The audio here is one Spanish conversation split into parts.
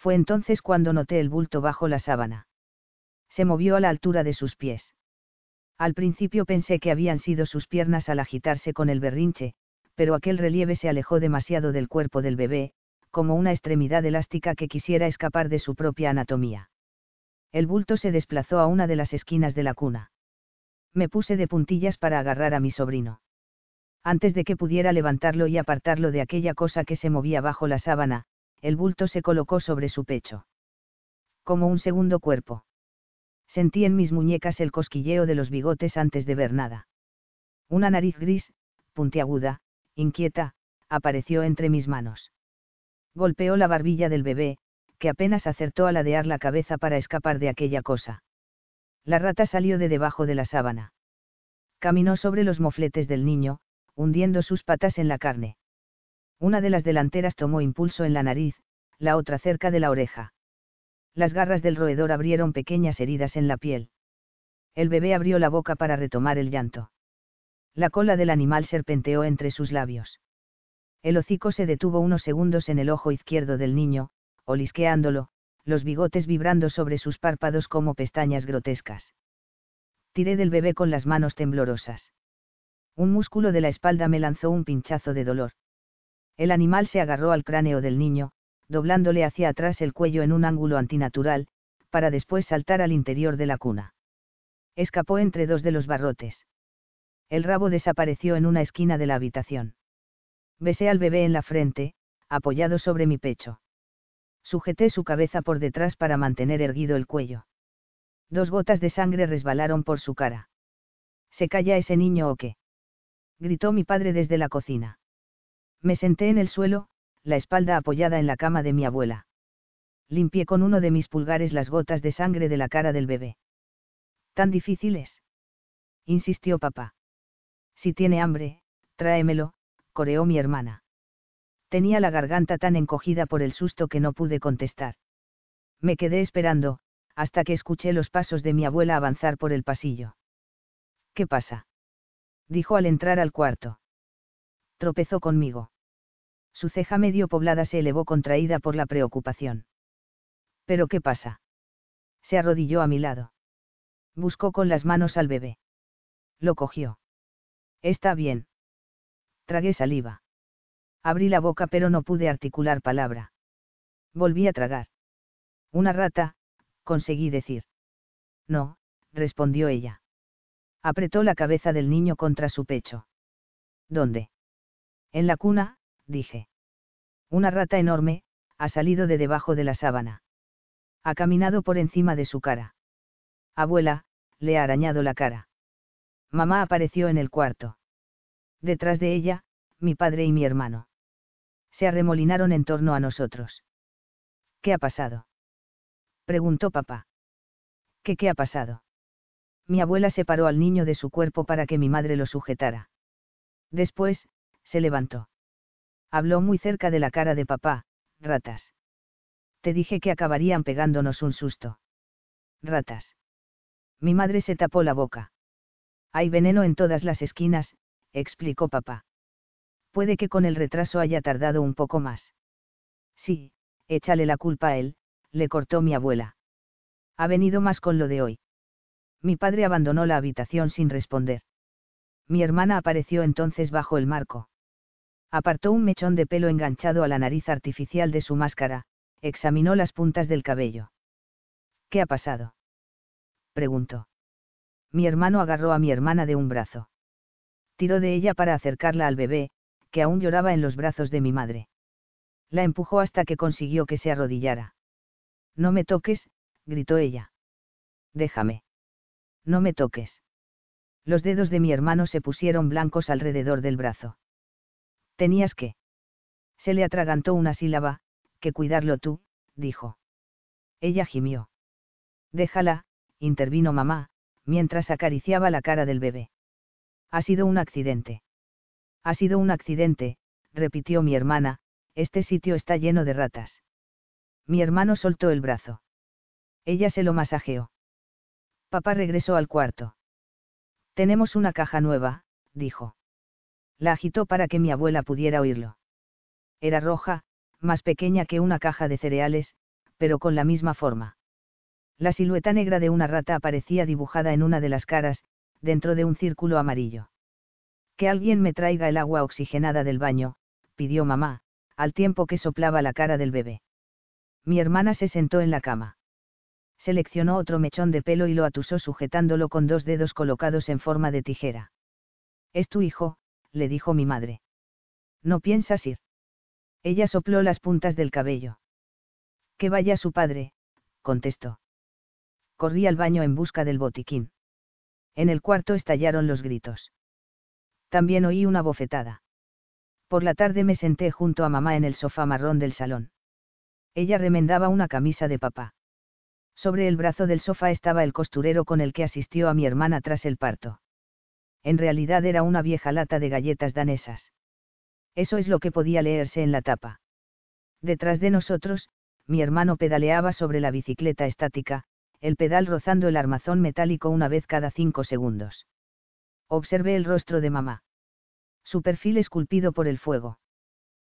Fue entonces cuando noté el bulto bajo la sábana. Se movió a la altura de sus pies. Al principio pensé que habían sido sus piernas al agitarse con el berrinche, pero aquel relieve se alejó demasiado del cuerpo del bebé, como una extremidad elástica que quisiera escapar de su propia anatomía. El bulto se desplazó a una de las esquinas de la cuna. Me puse de puntillas para agarrar a mi sobrino. Antes de que pudiera levantarlo y apartarlo de aquella cosa que se movía bajo la sábana, el bulto se colocó sobre su pecho. Como un segundo cuerpo. Sentí en mis muñecas el cosquilleo de los bigotes antes de ver nada. Una nariz gris, puntiaguda, inquieta, apareció entre mis manos. Golpeó la barbilla del bebé, que apenas acertó a ladear la cabeza para escapar de aquella cosa. La rata salió de debajo de la sábana. Caminó sobre los mofletes del niño, hundiendo sus patas en la carne. Una de las delanteras tomó impulso en la nariz, la otra cerca de la oreja. Las garras del roedor abrieron pequeñas heridas en la piel. El bebé abrió la boca para retomar el llanto. La cola del animal serpenteó entre sus labios. El hocico se detuvo unos segundos en el ojo izquierdo del niño, olisqueándolo, los bigotes vibrando sobre sus párpados como pestañas grotescas. Tiré del bebé con las manos temblorosas. Un músculo de la espalda me lanzó un pinchazo de dolor. El animal se agarró al cráneo del niño, doblándole hacia atrás el cuello en un ángulo antinatural, para después saltar al interior de la cuna. Escapó entre dos de los barrotes. El rabo desapareció en una esquina de la habitación. Besé al bebé en la frente, apoyado sobre mi pecho. Sujeté su cabeza por detrás para mantener erguido el cuello. Dos gotas de sangre resbalaron por su cara. ¿Se calla ese niño o qué? gritó mi padre desde la cocina. Me senté en el suelo, la espalda apoyada en la cama de mi abuela. Limpié con uno de mis pulgares las gotas de sangre de la cara del bebé. ¿Tan difíciles? insistió papá. Si tiene hambre, tráemelo, coreó mi hermana. Tenía la garganta tan encogida por el susto que no pude contestar. Me quedé esperando, hasta que escuché los pasos de mi abuela avanzar por el pasillo. ¿Qué pasa? dijo al entrar al cuarto. Tropezó conmigo. Su ceja medio poblada se elevó contraída por la preocupación. ¿Pero qué pasa? Se arrodilló a mi lado. Buscó con las manos al bebé. Lo cogió. Está bien. Tragué saliva. Abrí la boca pero no pude articular palabra. Volví a tragar. Una rata, conseguí decir. No, respondió ella. Apretó la cabeza del niño contra su pecho. ¿Dónde? En la cuna, dije. Una rata enorme, ha salido de debajo de la sábana. Ha caminado por encima de su cara. Abuela, le ha arañado la cara. Mamá apareció en el cuarto. Detrás de ella, mi padre y mi hermano. Se arremolinaron en torno a nosotros. ¿Qué ha pasado? preguntó papá. ¿Qué qué ha pasado? Mi abuela separó al niño de su cuerpo para que mi madre lo sujetara. Después, se levantó. Habló muy cerca de la cara de papá, ratas. Te dije que acabarían pegándonos un susto. Ratas. Mi madre se tapó la boca. Hay veneno en todas las esquinas, explicó papá. Puede que con el retraso haya tardado un poco más. Sí, échale la culpa a él, le cortó mi abuela. Ha venido más con lo de hoy. Mi padre abandonó la habitación sin responder. Mi hermana apareció entonces bajo el marco. Apartó un mechón de pelo enganchado a la nariz artificial de su máscara, examinó las puntas del cabello. ¿Qué ha pasado? preguntó. Mi hermano agarró a mi hermana de un brazo. Tiró de ella para acercarla al bebé, que aún lloraba en los brazos de mi madre. La empujó hasta que consiguió que se arrodillara. No me toques, gritó ella. Déjame. No me toques. Los dedos de mi hermano se pusieron blancos alrededor del brazo. Tenías que. Se le atragantó una sílaba, que cuidarlo tú, dijo. Ella gimió. Déjala, intervino mamá, mientras acariciaba la cara del bebé. Ha sido un accidente. Ha sido un accidente, repitió mi hermana, este sitio está lleno de ratas. Mi hermano soltó el brazo. Ella se lo masajeó. Papá regresó al cuarto. Tenemos una caja nueva, dijo. La agitó para que mi abuela pudiera oírlo. Era roja, más pequeña que una caja de cereales, pero con la misma forma. La silueta negra de una rata aparecía dibujada en una de las caras, dentro de un círculo amarillo. Que alguien me traiga el agua oxigenada del baño, pidió mamá, al tiempo que soplaba la cara del bebé. Mi hermana se sentó en la cama. Seleccionó otro mechón de pelo y lo atusó sujetándolo con dos dedos colocados en forma de tijera. Es tu hijo, le dijo mi madre. No piensas ir. Ella sopló las puntas del cabello. Que vaya su padre, contestó. Corrí al baño en busca del botiquín. En el cuarto estallaron los gritos. También oí una bofetada. Por la tarde me senté junto a mamá en el sofá marrón del salón. Ella remendaba una camisa de papá. Sobre el brazo del sofá estaba el costurero con el que asistió a mi hermana tras el parto. En realidad era una vieja lata de galletas danesas. Eso es lo que podía leerse en la tapa. Detrás de nosotros, mi hermano pedaleaba sobre la bicicleta estática, el pedal rozando el armazón metálico una vez cada cinco segundos. Observé el rostro de mamá. Su perfil esculpido por el fuego.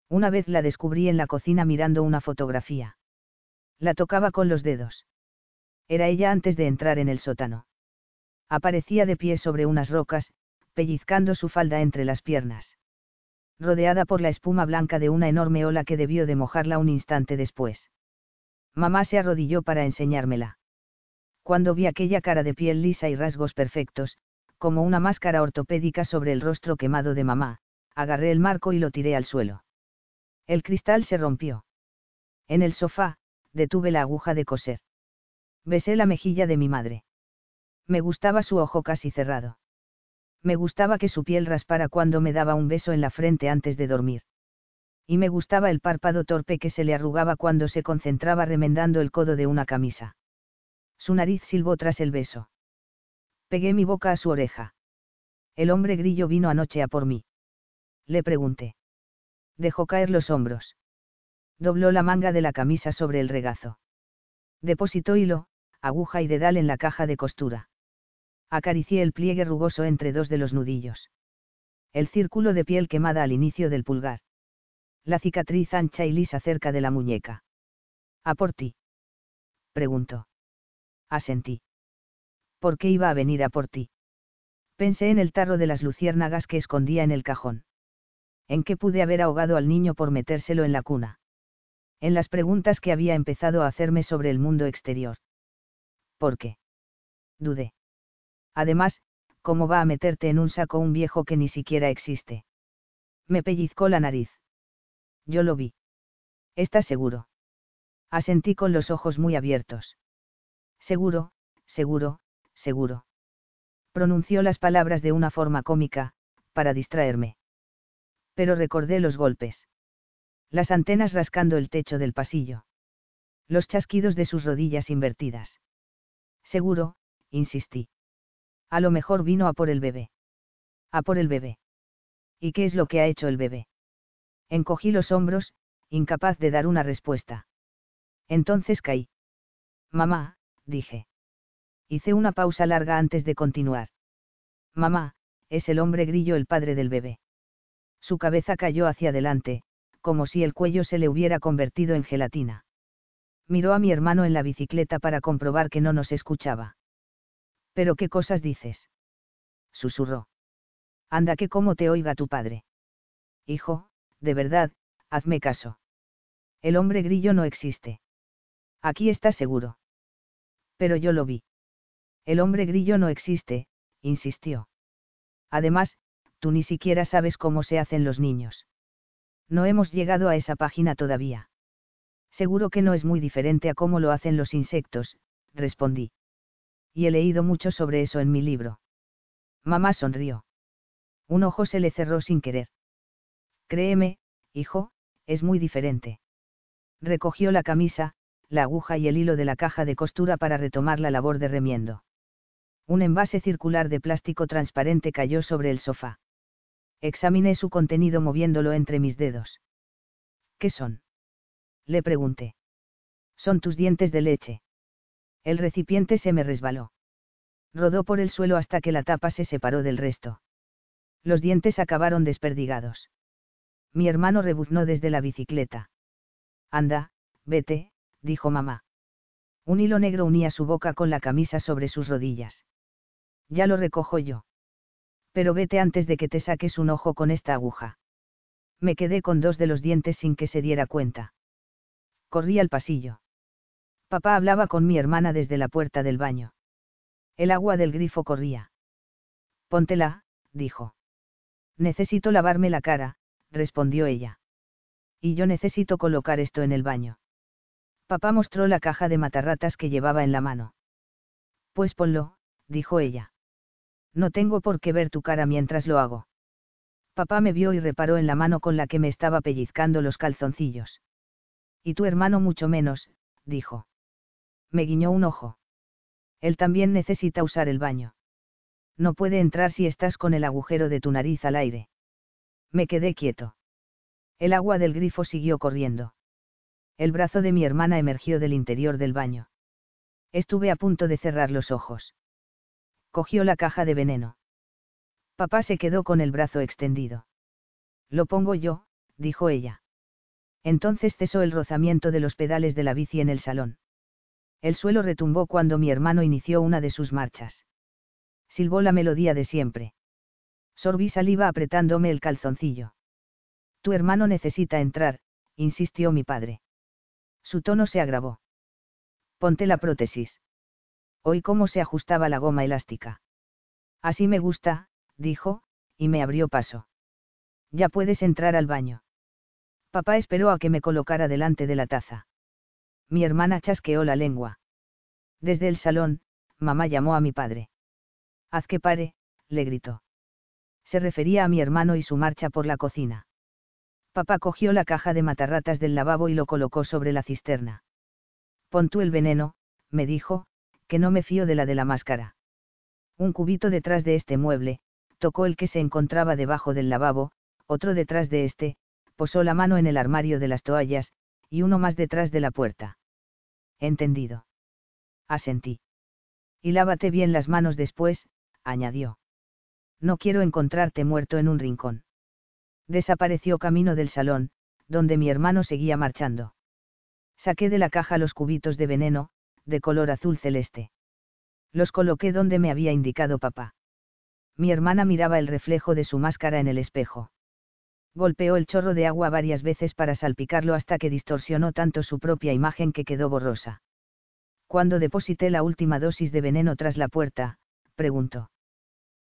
Una vez la descubrí en la cocina mirando una fotografía. La tocaba con los dedos. Era ella antes de entrar en el sótano. Aparecía de pie sobre unas rocas, pellizcando su falda entre las piernas rodeada por la espuma blanca de una enorme ola que debió de mojarla un instante después. Mamá se arrodilló para enseñármela. Cuando vi aquella cara de piel lisa y rasgos perfectos, como una máscara ortopédica sobre el rostro quemado de mamá, agarré el marco y lo tiré al suelo. El cristal se rompió. En el sofá, detuve la aguja de coser. Besé la mejilla de mi madre. Me gustaba su ojo casi cerrado. Me gustaba que su piel raspara cuando me daba un beso en la frente antes de dormir. Y me gustaba el párpado torpe que se le arrugaba cuando se concentraba remendando el codo de una camisa. Su nariz silbó tras el beso. Pegué mi boca a su oreja. El hombre grillo vino anoche a por mí. Le pregunté. Dejó caer los hombros. Dobló la manga de la camisa sobre el regazo. Depositó hilo, aguja y dedal en la caja de costura. Acaricié el pliegue rugoso entre dos de los nudillos. El círculo de piel quemada al inicio del pulgar. La cicatriz ancha y lisa cerca de la muñeca. ¿A por ti? Preguntó. Asentí. ¿Por qué iba a venir a por ti? Pensé en el tarro de las luciérnagas que escondía en el cajón. ¿En qué pude haber ahogado al niño por metérselo en la cuna? En las preguntas que había empezado a hacerme sobre el mundo exterior. ¿Por qué? Dudé. Además, ¿cómo va a meterte en un saco un viejo que ni siquiera existe? Me pellizcó la nariz. Yo lo vi. ¿Estás seguro? Asentí con los ojos muy abiertos. Seguro, seguro, seguro. Pronunció las palabras de una forma cómica, para distraerme. Pero recordé los golpes. Las antenas rascando el techo del pasillo. Los chasquidos de sus rodillas invertidas. Seguro, insistí. A lo mejor vino a por el bebé. A por el bebé. ¿Y qué es lo que ha hecho el bebé? Encogí los hombros, incapaz de dar una respuesta. Entonces caí. Mamá, dije. Hice una pausa larga antes de continuar. Mamá, es el hombre grillo el padre del bebé. Su cabeza cayó hacia adelante, como si el cuello se le hubiera convertido en gelatina. Miró a mi hermano en la bicicleta para comprobar que no nos escuchaba. ¿Pero qué cosas dices? Susurró. Anda que como te oiga tu padre. Hijo, de verdad, hazme caso. El hombre grillo no existe. Aquí estás seguro. Pero yo lo vi. El hombre grillo no existe, insistió. Además, tú ni siquiera sabes cómo se hacen los niños. No hemos llegado a esa página todavía. Seguro que no es muy diferente a cómo lo hacen los insectos, respondí y he leído mucho sobre eso en mi libro. Mamá sonrió. Un ojo se le cerró sin querer. Créeme, hijo, es muy diferente. Recogió la camisa, la aguja y el hilo de la caja de costura para retomar la labor de remiendo. Un envase circular de plástico transparente cayó sobre el sofá. Examiné su contenido moviéndolo entre mis dedos. ¿Qué son? Le pregunté. Son tus dientes de leche. El recipiente se me resbaló. Rodó por el suelo hasta que la tapa se separó del resto. Los dientes acabaron desperdigados. Mi hermano rebuznó desde la bicicleta. Anda, vete, dijo mamá. Un hilo negro unía su boca con la camisa sobre sus rodillas. Ya lo recojo yo. Pero vete antes de que te saques un ojo con esta aguja. Me quedé con dos de los dientes sin que se diera cuenta. Corrí al pasillo. Papá hablaba con mi hermana desde la puerta del baño. El agua del grifo corría. Póntela, dijo. Necesito lavarme la cara, respondió ella. Y yo necesito colocar esto en el baño. Papá mostró la caja de matarratas que llevaba en la mano. Pues ponlo, dijo ella. No tengo por qué ver tu cara mientras lo hago. Papá me vio y reparó en la mano con la que me estaba pellizcando los calzoncillos. Y tu hermano mucho menos, dijo. Me guiñó un ojo. Él también necesita usar el baño. No puede entrar si estás con el agujero de tu nariz al aire. Me quedé quieto. El agua del grifo siguió corriendo. El brazo de mi hermana emergió del interior del baño. Estuve a punto de cerrar los ojos. Cogió la caja de veneno. Papá se quedó con el brazo extendido. Lo pongo yo, dijo ella. Entonces cesó el rozamiento de los pedales de la bici en el salón. El suelo retumbó cuando mi hermano inició una de sus marchas. Silbó la melodía de siempre. Sorbí saliva apretándome el calzoncillo. Tu hermano necesita entrar, insistió mi padre. Su tono se agravó. Ponte la prótesis. Oí cómo se ajustaba la goma elástica. Así me gusta, dijo, y me abrió paso. Ya puedes entrar al baño. Papá esperó a que me colocara delante de la taza. Mi hermana chasqueó la lengua. Desde el salón, mamá llamó a mi padre. Haz que pare, le gritó. Se refería a mi hermano y su marcha por la cocina. Papá cogió la caja de matarratas del lavabo y lo colocó sobre la cisterna. Pon tú el veneno, me dijo, que no me fío de la de la máscara. Un cubito detrás de este mueble, tocó el que se encontraba debajo del lavabo, otro detrás de este, posó la mano en el armario de las toallas, y uno más detrás de la puerta. Entendido. Asentí. Y lávate bien las manos después, añadió. No quiero encontrarte muerto en un rincón. Desapareció camino del salón, donde mi hermano seguía marchando. Saqué de la caja los cubitos de veneno, de color azul celeste. Los coloqué donde me había indicado papá. Mi hermana miraba el reflejo de su máscara en el espejo. Golpeó el chorro de agua varias veces para salpicarlo hasta que distorsionó tanto su propia imagen que quedó borrosa. Cuando deposité la última dosis de veneno tras la puerta, preguntó.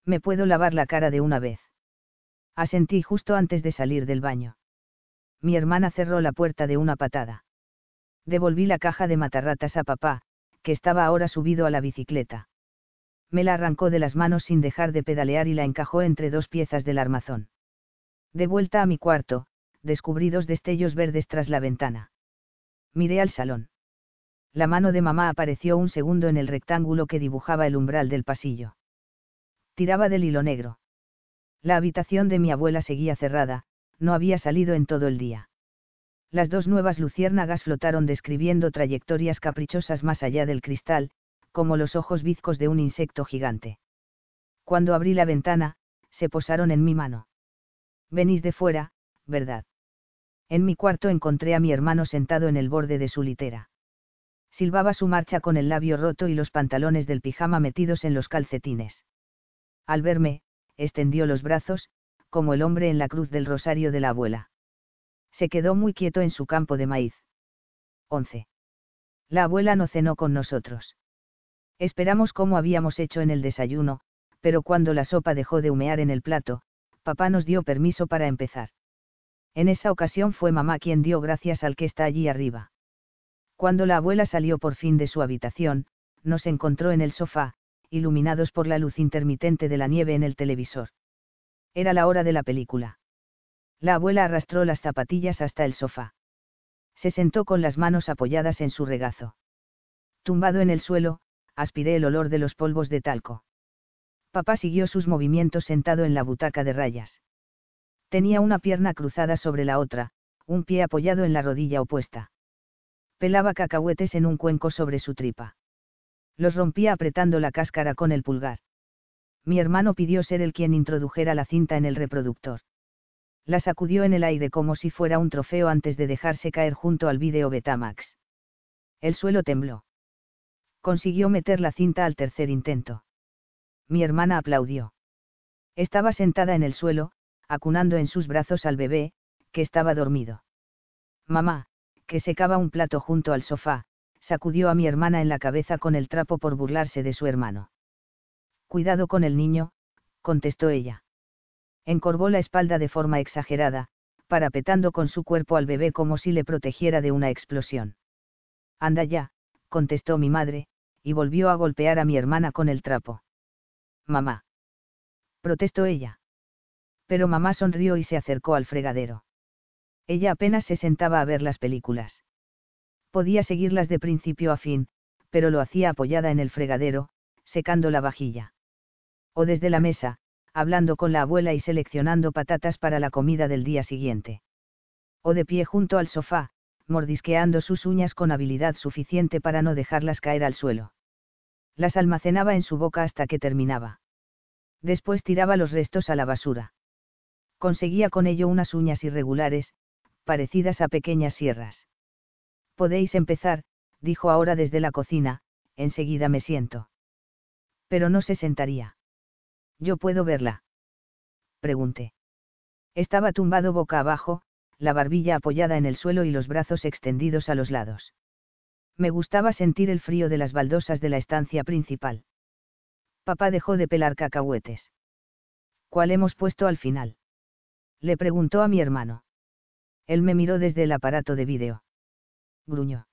¿Me puedo lavar la cara de una vez? Asentí justo antes de salir del baño. Mi hermana cerró la puerta de una patada. Devolví la caja de matarratas a papá, que estaba ahora subido a la bicicleta. Me la arrancó de las manos sin dejar de pedalear y la encajó entre dos piezas del armazón. De vuelta a mi cuarto, descubrí dos destellos verdes tras la ventana. Miré al salón. La mano de mamá apareció un segundo en el rectángulo que dibujaba el umbral del pasillo. Tiraba del hilo negro. La habitación de mi abuela seguía cerrada, no había salido en todo el día. Las dos nuevas luciérnagas flotaron describiendo trayectorias caprichosas más allá del cristal, como los ojos bizcos de un insecto gigante. Cuando abrí la ventana, se posaron en mi mano. Venís de fuera, ¿verdad? En mi cuarto encontré a mi hermano sentado en el borde de su litera. Silbaba su marcha con el labio roto y los pantalones del pijama metidos en los calcetines. Al verme, extendió los brazos, como el hombre en la cruz del rosario de la abuela. Se quedó muy quieto en su campo de maíz. 11. La abuela no cenó con nosotros. Esperamos como habíamos hecho en el desayuno, pero cuando la sopa dejó de humear en el plato, papá nos dio permiso para empezar. En esa ocasión fue mamá quien dio gracias al que está allí arriba. Cuando la abuela salió por fin de su habitación, nos encontró en el sofá, iluminados por la luz intermitente de la nieve en el televisor. Era la hora de la película. La abuela arrastró las zapatillas hasta el sofá. Se sentó con las manos apoyadas en su regazo. Tumbado en el suelo, aspiré el olor de los polvos de talco. Papá siguió sus movimientos sentado en la butaca de rayas. Tenía una pierna cruzada sobre la otra, un pie apoyado en la rodilla opuesta. Pelaba cacahuetes en un cuenco sobre su tripa. Los rompía apretando la cáscara con el pulgar. Mi hermano pidió ser el quien introdujera la cinta en el reproductor. La sacudió en el aire como si fuera un trofeo antes de dejarse caer junto al vídeo Betamax. El suelo tembló. Consiguió meter la cinta al tercer intento. Mi hermana aplaudió. Estaba sentada en el suelo, acunando en sus brazos al bebé, que estaba dormido. Mamá, que secaba un plato junto al sofá, sacudió a mi hermana en la cabeza con el trapo por burlarse de su hermano. Cuidado con el niño, contestó ella. Encorvó la espalda de forma exagerada, parapetando con su cuerpo al bebé como si le protegiera de una explosión. Anda ya, contestó mi madre, y volvió a golpear a mi hermana con el trapo. Mamá. Protestó ella. Pero mamá sonrió y se acercó al fregadero. Ella apenas se sentaba a ver las películas. Podía seguirlas de principio a fin, pero lo hacía apoyada en el fregadero, secando la vajilla. O desde la mesa, hablando con la abuela y seleccionando patatas para la comida del día siguiente. O de pie junto al sofá, mordisqueando sus uñas con habilidad suficiente para no dejarlas caer al suelo. Las almacenaba en su boca hasta que terminaba. Después tiraba los restos a la basura. Conseguía con ello unas uñas irregulares, parecidas a pequeñas sierras. Podéis empezar, dijo ahora desde la cocina, enseguida me siento. Pero no se sentaría. ¿Yo puedo verla? Pregunté. Estaba tumbado boca abajo, la barbilla apoyada en el suelo y los brazos extendidos a los lados. Me gustaba sentir el frío de las baldosas de la estancia principal. Papá dejó de pelar cacahuetes. ¿Cuál hemos puesto al final? Le preguntó a mi hermano. Él me miró desde el aparato de vídeo. Gruñó.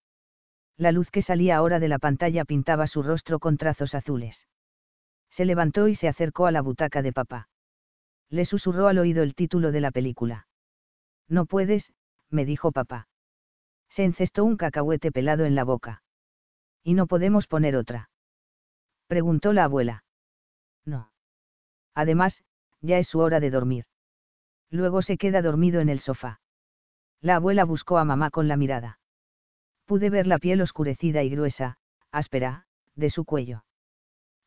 La luz que salía ahora de la pantalla pintaba su rostro con trazos azules se levantó y se acercó a la butaca de papá. Le susurró al oído el título de la película. No puedes, me dijo papá. Se encestó un cacahuete pelado en la boca. ¿Y no podemos poner otra? Preguntó la abuela. No. Además, ya es su hora de dormir. Luego se queda dormido en el sofá. La abuela buscó a mamá con la mirada. Pude ver la piel oscurecida y gruesa, áspera, de su cuello.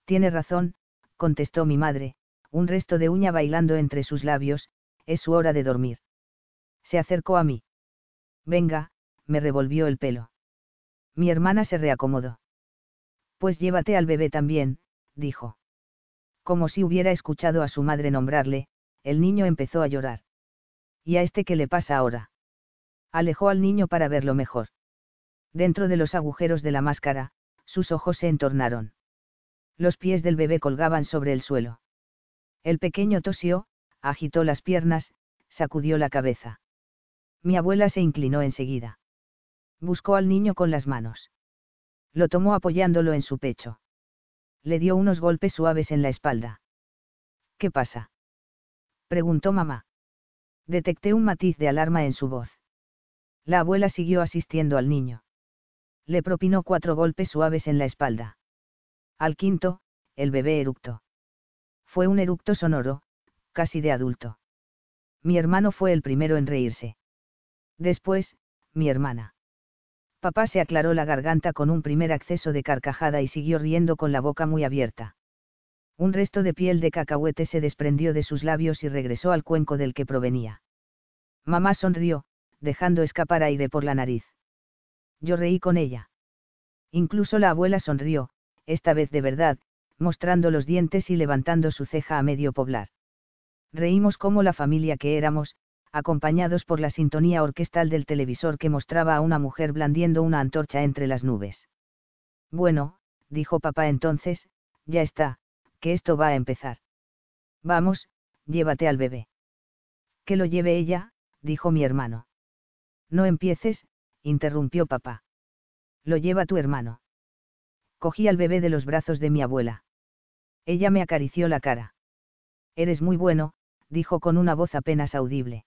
Tiene razón, contestó mi madre, un resto de uña bailando entre sus labios, es su hora de dormir. Se acercó a mí. Venga, me revolvió el pelo. Mi hermana se reacomodó. Pues llévate al bebé también, dijo. Como si hubiera escuchado a su madre nombrarle, el niño empezó a llorar. ¿Y a este qué le pasa ahora? Alejó al niño para verlo mejor. Dentro de los agujeros de la máscara, sus ojos se entornaron los pies del bebé colgaban sobre el suelo. El pequeño tosió, agitó las piernas, sacudió la cabeza. Mi abuela se inclinó enseguida. Buscó al niño con las manos. Lo tomó apoyándolo en su pecho. Le dio unos golpes suaves en la espalda. ¿Qué pasa? preguntó mamá. Detecté un matiz de alarma en su voz. La abuela siguió asistiendo al niño. Le propinó cuatro golpes suaves en la espalda. Al quinto, el bebé eructó. Fue un eructo sonoro, casi de adulto. Mi hermano fue el primero en reírse. Después, mi hermana. Papá se aclaró la garganta con un primer acceso de carcajada y siguió riendo con la boca muy abierta. Un resto de piel de cacahuete se desprendió de sus labios y regresó al cuenco del que provenía. Mamá sonrió, dejando escapar aire por la nariz. Yo reí con ella. Incluso la abuela sonrió, esta vez de verdad, mostrando los dientes y levantando su ceja a medio poblar. Reímos como la familia que éramos, acompañados por la sintonía orquestal del televisor que mostraba a una mujer blandiendo una antorcha entre las nubes. Bueno, dijo papá entonces, ya está, que esto va a empezar. Vamos, llévate al bebé. Que lo lleve ella, dijo mi hermano. No empieces, interrumpió papá. Lo lleva tu hermano. Cogí al bebé de los brazos de mi abuela. Ella me acarició la cara. Eres muy bueno, dijo con una voz apenas audible.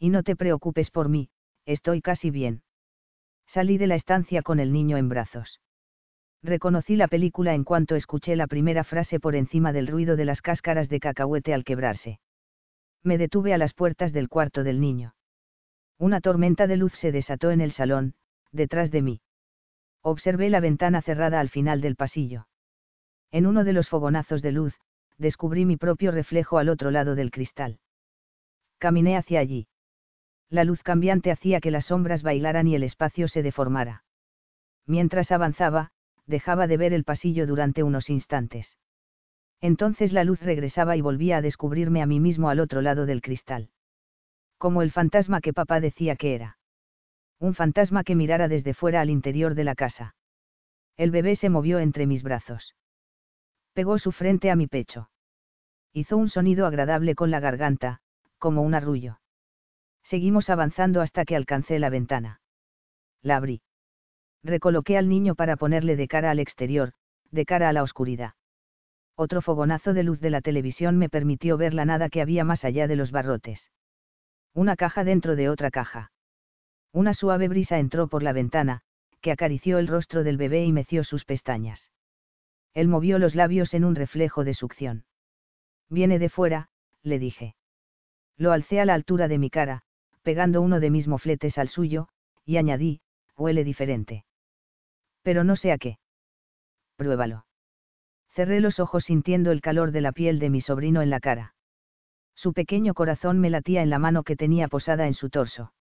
Y no te preocupes por mí, estoy casi bien. Salí de la estancia con el niño en brazos. Reconocí la película en cuanto escuché la primera frase por encima del ruido de las cáscaras de cacahuete al quebrarse. Me detuve a las puertas del cuarto del niño. Una tormenta de luz se desató en el salón, detrás de mí. Observé la ventana cerrada al final del pasillo. En uno de los fogonazos de luz, descubrí mi propio reflejo al otro lado del cristal. Caminé hacia allí. La luz cambiante hacía que las sombras bailaran y el espacio se deformara. Mientras avanzaba, dejaba de ver el pasillo durante unos instantes. Entonces la luz regresaba y volvía a descubrirme a mí mismo al otro lado del cristal. Como el fantasma que papá decía que era. Un fantasma que mirara desde fuera al interior de la casa. El bebé se movió entre mis brazos. Pegó su frente a mi pecho. Hizo un sonido agradable con la garganta, como un arrullo. Seguimos avanzando hasta que alcancé la ventana. La abrí. Recoloqué al niño para ponerle de cara al exterior, de cara a la oscuridad. Otro fogonazo de luz de la televisión me permitió ver la nada que había más allá de los barrotes. Una caja dentro de otra caja. Una suave brisa entró por la ventana, que acarició el rostro del bebé y meció sus pestañas. Él movió los labios en un reflejo de succión. Viene de fuera, le dije. Lo alcé a la altura de mi cara, pegando uno de mis mofletes al suyo, y añadí, huele diferente. Pero no sé a qué. Pruébalo. Cerré los ojos sintiendo el calor de la piel de mi sobrino en la cara. Su pequeño corazón me latía en la mano que tenía posada en su torso.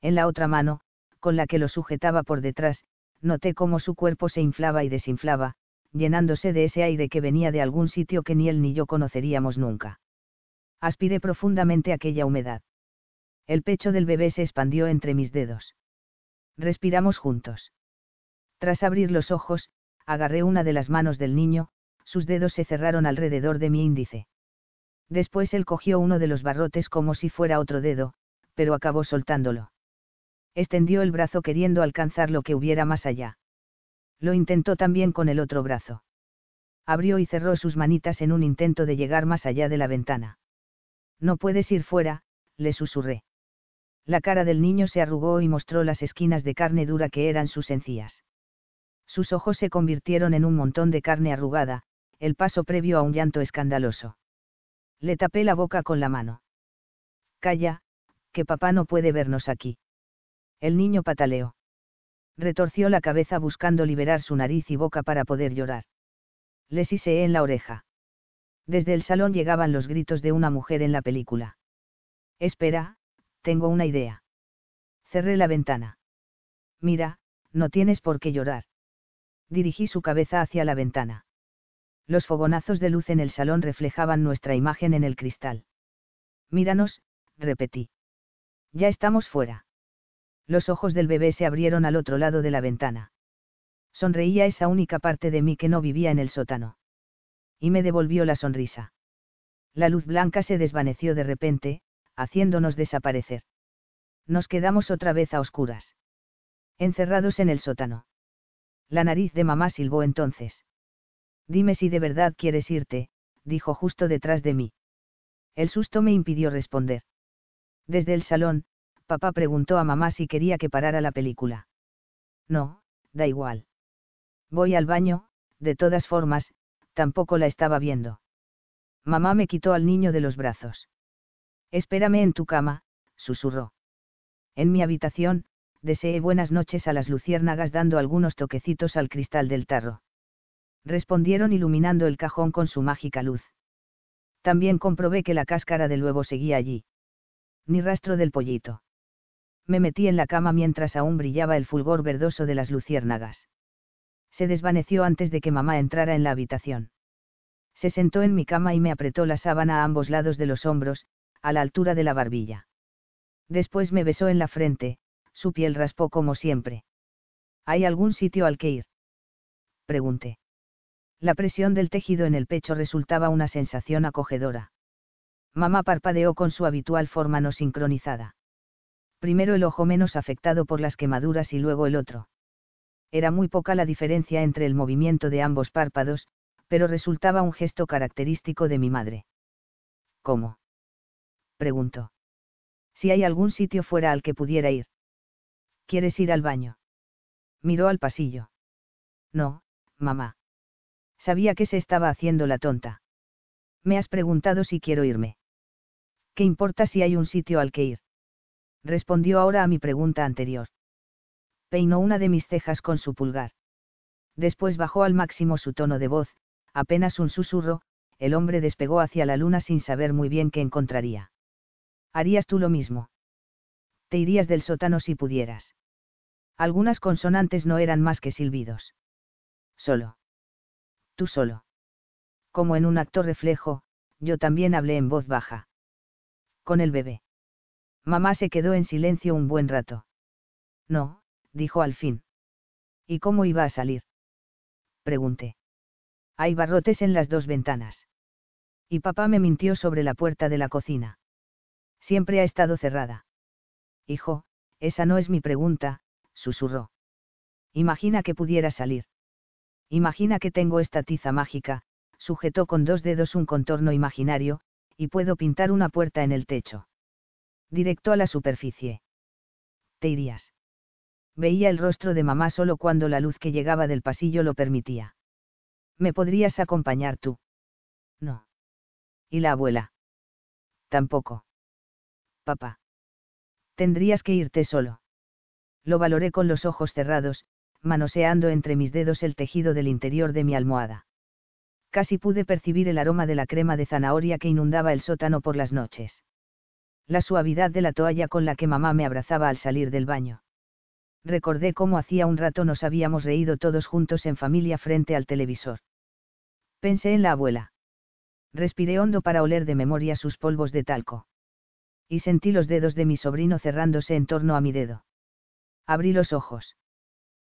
En la otra mano, con la que lo sujetaba por detrás, noté cómo su cuerpo se inflaba y desinflaba, llenándose de ese aire que venía de algún sitio que ni él ni yo conoceríamos nunca. Aspiré profundamente aquella humedad. El pecho del bebé se expandió entre mis dedos. Respiramos juntos. Tras abrir los ojos, agarré una de las manos del niño, sus dedos se cerraron alrededor de mi índice. Después él cogió uno de los barrotes como si fuera otro dedo, pero acabó soltándolo. Extendió el brazo queriendo alcanzar lo que hubiera más allá. Lo intentó también con el otro brazo. Abrió y cerró sus manitas en un intento de llegar más allá de la ventana. No puedes ir fuera, le susurré. La cara del niño se arrugó y mostró las esquinas de carne dura que eran sus encías. Sus ojos se convirtieron en un montón de carne arrugada, el paso previo a un llanto escandaloso. Le tapé la boca con la mano. Calla, que papá no puede vernos aquí. El niño pataleó retorció la cabeza buscando liberar su nariz y boca para poder llorar. Le siseé en la oreja. Desde el salón llegaban los gritos de una mujer en la película. Espera, tengo una idea. Cerré la ventana. Mira, no tienes por qué llorar. Dirigí su cabeza hacia la ventana. Los fogonazos de luz en el salón reflejaban nuestra imagen en el cristal. Míranos, repetí. Ya estamos fuera los ojos del bebé se abrieron al otro lado de la ventana. Sonreía esa única parte de mí que no vivía en el sótano. Y me devolvió la sonrisa. La luz blanca se desvaneció de repente, haciéndonos desaparecer. Nos quedamos otra vez a oscuras. Encerrados en el sótano. La nariz de mamá silbó entonces. Dime si de verdad quieres irte, dijo justo detrás de mí. El susto me impidió responder. Desde el salón, papá preguntó a mamá si quería que parara la película. No, da igual. Voy al baño, de todas formas, tampoco la estaba viendo. Mamá me quitó al niño de los brazos. Espérame en tu cama, susurró. En mi habitación, deseé buenas noches a las luciérnagas dando algunos toquecitos al cristal del tarro. Respondieron iluminando el cajón con su mágica luz. También comprobé que la cáscara del huevo seguía allí. Ni rastro del pollito me metí en la cama mientras aún brillaba el fulgor verdoso de las luciérnagas. Se desvaneció antes de que mamá entrara en la habitación. Se sentó en mi cama y me apretó la sábana a ambos lados de los hombros, a la altura de la barbilla. Después me besó en la frente, su piel raspó como siempre. ¿Hay algún sitio al que ir? Pregunté. La presión del tejido en el pecho resultaba una sensación acogedora. Mamá parpadeó con su habitual forma no sincronizada primero el ojo menos afectado por las quemaduras y luego el otro. Era muy poca la diferencia entre el movimiento de ambos párpados, pero resultaba un gesto característico de mi madre. ¿Cómo? Preguntó. Si hay algún sitio fuera al que pudiera ir. ¿Quieres ir al baño? Miró al pasillo. No, mamá. Sabía que se estaba haciendo la tonta. Me has preguntado si quiero irme. ¿Qué importa si hay un sitio al que ir? respondió ahora a mi pregunta anterior. Peinó una de mis cejas con su pulgar. Después bajó al máximo su tono de voz, apenas un susurro, el hombre despegó hacia la luna sin saber muy bien qué encontraría. ¿Harías tú lo mismo? Te irías del sótano si pudieras. Algunas consonantes no eran más que silbidos. Solo. Tú solo. Como en un acto reflejo, yo también hablé en voz baja. Con el bebé. Mamá se quedó en silencio un buen rato. No, dijo al fin. ¿Y cómo iba a salir? Pregunté. Hay barrotes en las dos ventanas. Y papá me mintió sobre la puerta de la cocina. Siempre ha estado cerrada. Hijo, esa no es mi pregunta, susurró. Imagina que pudiera salir. Imagina que tengo esta tiza mágica, sujetó con dos dedos un contorno imaginario, y puedo pintar una puerta en el techo. Directo a la superficie. Te irías. Veía el rostro de mamá solo cuando la luz que llegaba del pasillo lo permitía. ¿Me podrías acompañar tú? No. ¿Y la abuela? Tampoco. Papá. Tendrías que irte solo. Lo valoré con los ojos cerrados, manoseando entre mis dedos el tejido del interior de mi almohada. Casi pude percibir el aroma de la crema de zanahoria que inundaba el sótano por las noches. La suavidad de la toalla con la que mamá me abrazaba al salir del baño. Recordé cómo hacía un rato nos habíamos reído todos juntos en familia frente al televisor. Pensé en la abuela. Respiré hondo para oler de memoria sus polvos de talco. Y sentí los dedos de mi sobrino cerrándose en torno a mi dedo. Abrí los ojos.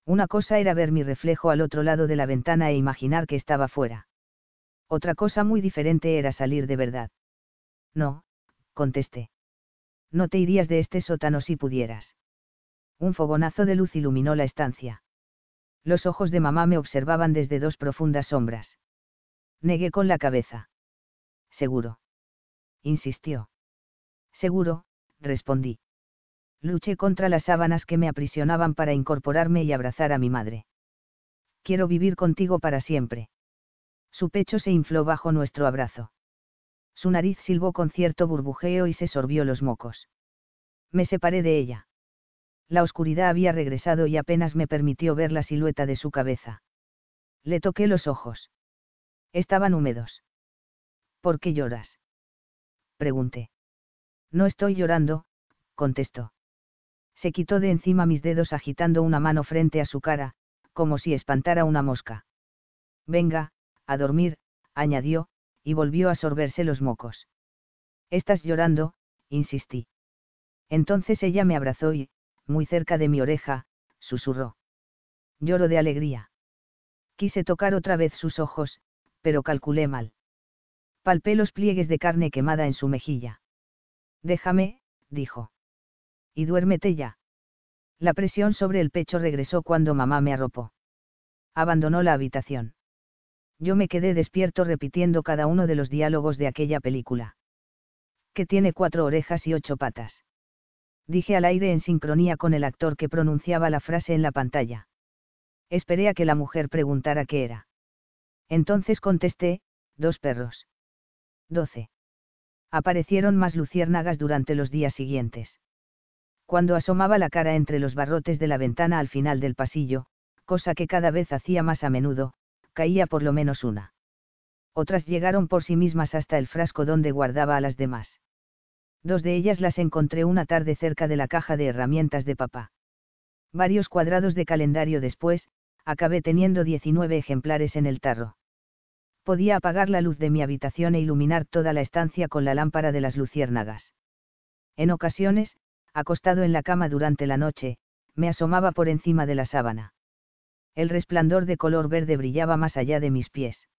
Una cosa era ver mi reflejo al otro lado de la ventana e imaginar que estaba fuera. Otra cosa muy diferente era salir de verdad. No, contesté. No te irías de este sótano si pudieras. Un fogonazo de luz iluminó la estancia. Los ojos de mamá me observaban desde dos profundas sombras. Negué con la cabeza. Seguro. Insistió. Seguro, respondí. Luché contra las sábanas que me aprisionaban para incorporarme y abrazar a mi madre. Quiero vivir contigo para siempre. Su pecho se infló bajo nuestro abrazo. Su nariz silbó con cierto burbujeo y se sorbió los mocos. Me separé de ella. La oscuridad había regresado y apenas me permitió ver la silueta de su cabeza. Le toqué los ojos. Estaban húmedos. ¿Por qué lloras? Pregunté. No estoy llorando, contestó. Se quitó de encima mis dedos agitando una mano frente a su cara, como si espantara una mosca. Venga, a dormir, añadió, y volvió a sorberse los mocos. Estás llorando, insistí. Entonces ella me abrazó y, muy cerca de mi oreja, susurró. Lloro de alegría. Quise tocar otra vez sus ojos, pero calculé mal. Palpé los pliegues de carne quemada en su mejilla. Déjame, dijo. Y duérmete ya. La presión sobre el pecho regresó cuando mamá me arropó. Abandonó la habitación. Yo me quedé despierto repitiendo cada uno de los diálogos de aquella película. Que tiene cuatro orejas y ocho patas. Dije al aire en sincronía con el actor que pronunciaba la frase en la pantalla. Esperé a que la mujer preguntara qué era. Entonces contesté, dos perros. Doce. Aparecieron más luciérnagas durante los días siguientes cuando asomaba la cara entre los barrotes de la ventana al final del pasillo, cosa que cada vez hacía más a menudo, caía por lo menos una. Otras llegaron por sí mismas hasta el frasco donde guardaba a las demás. Dos de ellas las encontré una tarde cerca de la caja de herramientas de papá. Varios cuadrados de calendario después, acabé teniendo 19 ejemplares en el tarro. Podía apagar la luz de mi habitación e iluminar toda la estancia con la lámpara de las luciérnagas. En ocasiones, acostado en la cama durante la noche, me asomaba por encima de la sábana. El resplandor de color verde brillaba más allá de mis pies.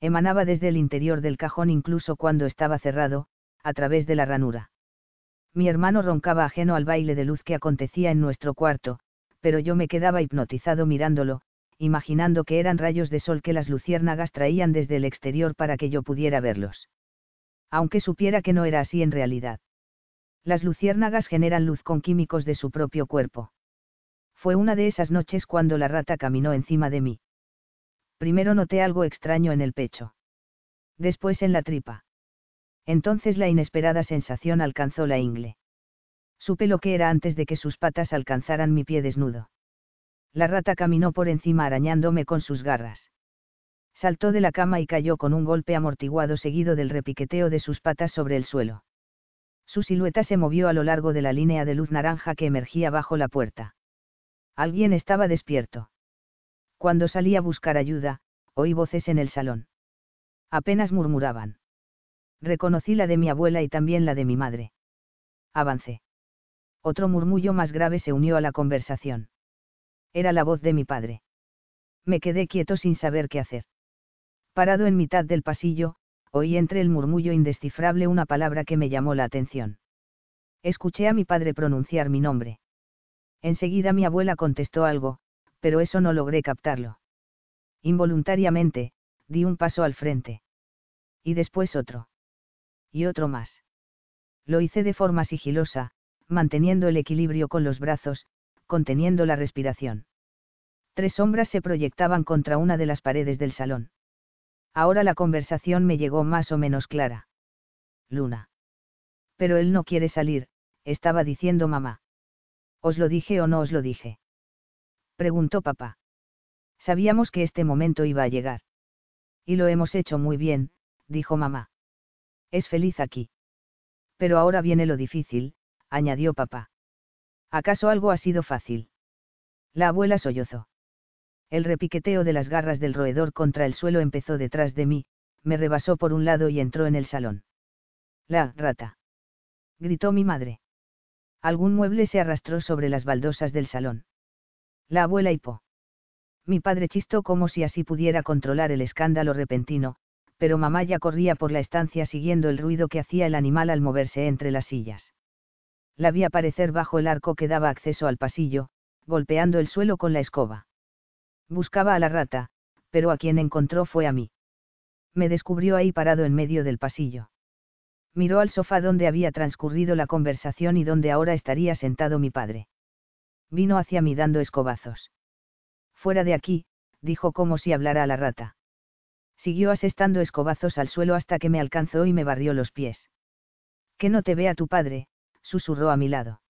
Emanaba desde el interior del cajón incluso cuando estaba cerrado, a través de la ranura. Mi hermano roncaba ajeno al baile de luz que acontecía en nuestro cuarto, pero yo me quedaba hipnotizado mirándolo, imaginando que eran rayos de sol que las luciérnagas traían desde el exterior para que yo pudiera verlos. Aunque supiera que no era así en realidad. Las luciérnagas generan luz con químicos de su propio cuerpo. Fue una de esas noches cuando la rata caminó encima de mí. Primero noté algo extraño en el pecho. Después en la tripa. Entonces la inesperada sensación alcanzó la ingle. Supe lo que era antes de que sus patas alcanzaran mi pie desnudo. La rata caminó por encima arañándome con sus garras. Saltó de la cama y cayó con un golpe amortiguado seguido del repiqueteo de sus patas sobre el suelo. Su silueta se movió a lo largo de la línea de luz naranja que emergía bajo la puerta. Alguien estaba despierto. Cuando salí a buscar ayuda, oí voces en el salón. Apenas murmuraban. Reconocí la de mi abuela y también la de mi madre. Avancé. Otro murmullo más grave se unió a la conversación. Era la voz de mi padre. Me quedé quieto sin saber qué hacer. Parado en mitad del pasillo, oí entre el murmullo indescifrable una palabra que me llamó la atención. Escuché a mi padre pronunciar mi nombre. Enseguida mi abuela contestó algo, pero eso no logré captarlo. Involuntariamente, di un paso al frente. Y después otro. Y otro más. Lo hice de forma sigilosa, manteniendo el equilibrio con los brazos, conteniendo la respiración. Tres sombras se proyectaban contra una de las paredes del salón. Ahora la conversación me llegó más o menos clara. Luna. Pero él no quiere salir, estaba diciendo mamá. ¿Os lo dije o no os lo dije? Preguntó papá. Sabíamos que este momento iba a llegar. Y lo hemos hecho muy bien, dijo mamá. Es feliz aquí. Pero ahora viene lo difícil, añadió papá. ¿Acaso algo ha sido fácil? La abuela sollozó. El repiqueteo de las garras del roedor contra el suelo empezó detrás de mí, me rebasó por un lado y entró en el salón. La rata. Gritó mi madre. Algún mueble se arrastró sobre las baldosas del salón. La abuela hipó. Mi padre chistó como si así pudiera controlar el escándalo repentino, pero mamá ya corría por la estancia siguiendo el ruido que hacía el animal al moverse entre las sillas. La vi aparecer bajo el arco que daba acceso al pasillo, golpeando el suelo con la escoba. Buscaba a la rata, pero a quien encontró fue a mí. Me descubrió ahí parado en medio del pasillo. Miró al sofá donde había transcurrido la conversación y donde ahora estaría sentado mi padre. Vino hacia mí dando escobazos. Fuera de aquí, dijo como si hablara a la rata siguió asestando escobazos al suelo hasta que me alcanzó y me barrió los pies. Que no te vea tu padre, susurró a mi lado.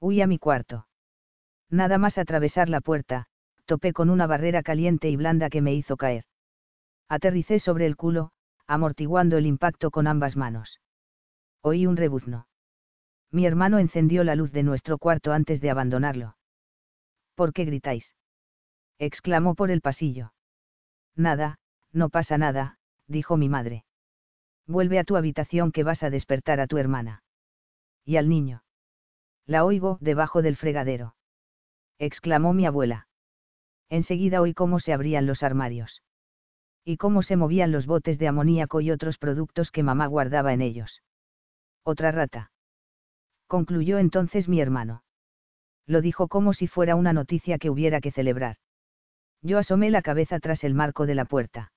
Huí a mi cuarto. Nada más atravesar la puerta, topé con una barrera caliente y blanda que me hizo caer. Aterricé sobre el culo, amortiguando el impacto con ambas manos. Oí un rebuzno. Mi hermano encendió la luz de nuestro cuarto antes de abandonarlo. ¿Por qué gritáis? exclamó por el pasillo. Nada, no pasa nada, dijo mi madre. Vuelve a tu habitación que vas a despertar a tu hermana. ¿Y al niño? La oigo debajo del fregadero. exclamó mi abuela. Enseguida oí cómo se abrían los armarios. Y cómo se movían los botes de amoníaco y otros productos que mamá guardaba en ellos. Otra rata. Concluyó entonces mi hermano. Lo dijo como si fuera una noticia que hubiera que celebrar. Yo asomé la cabeza tras el marco de la puerta.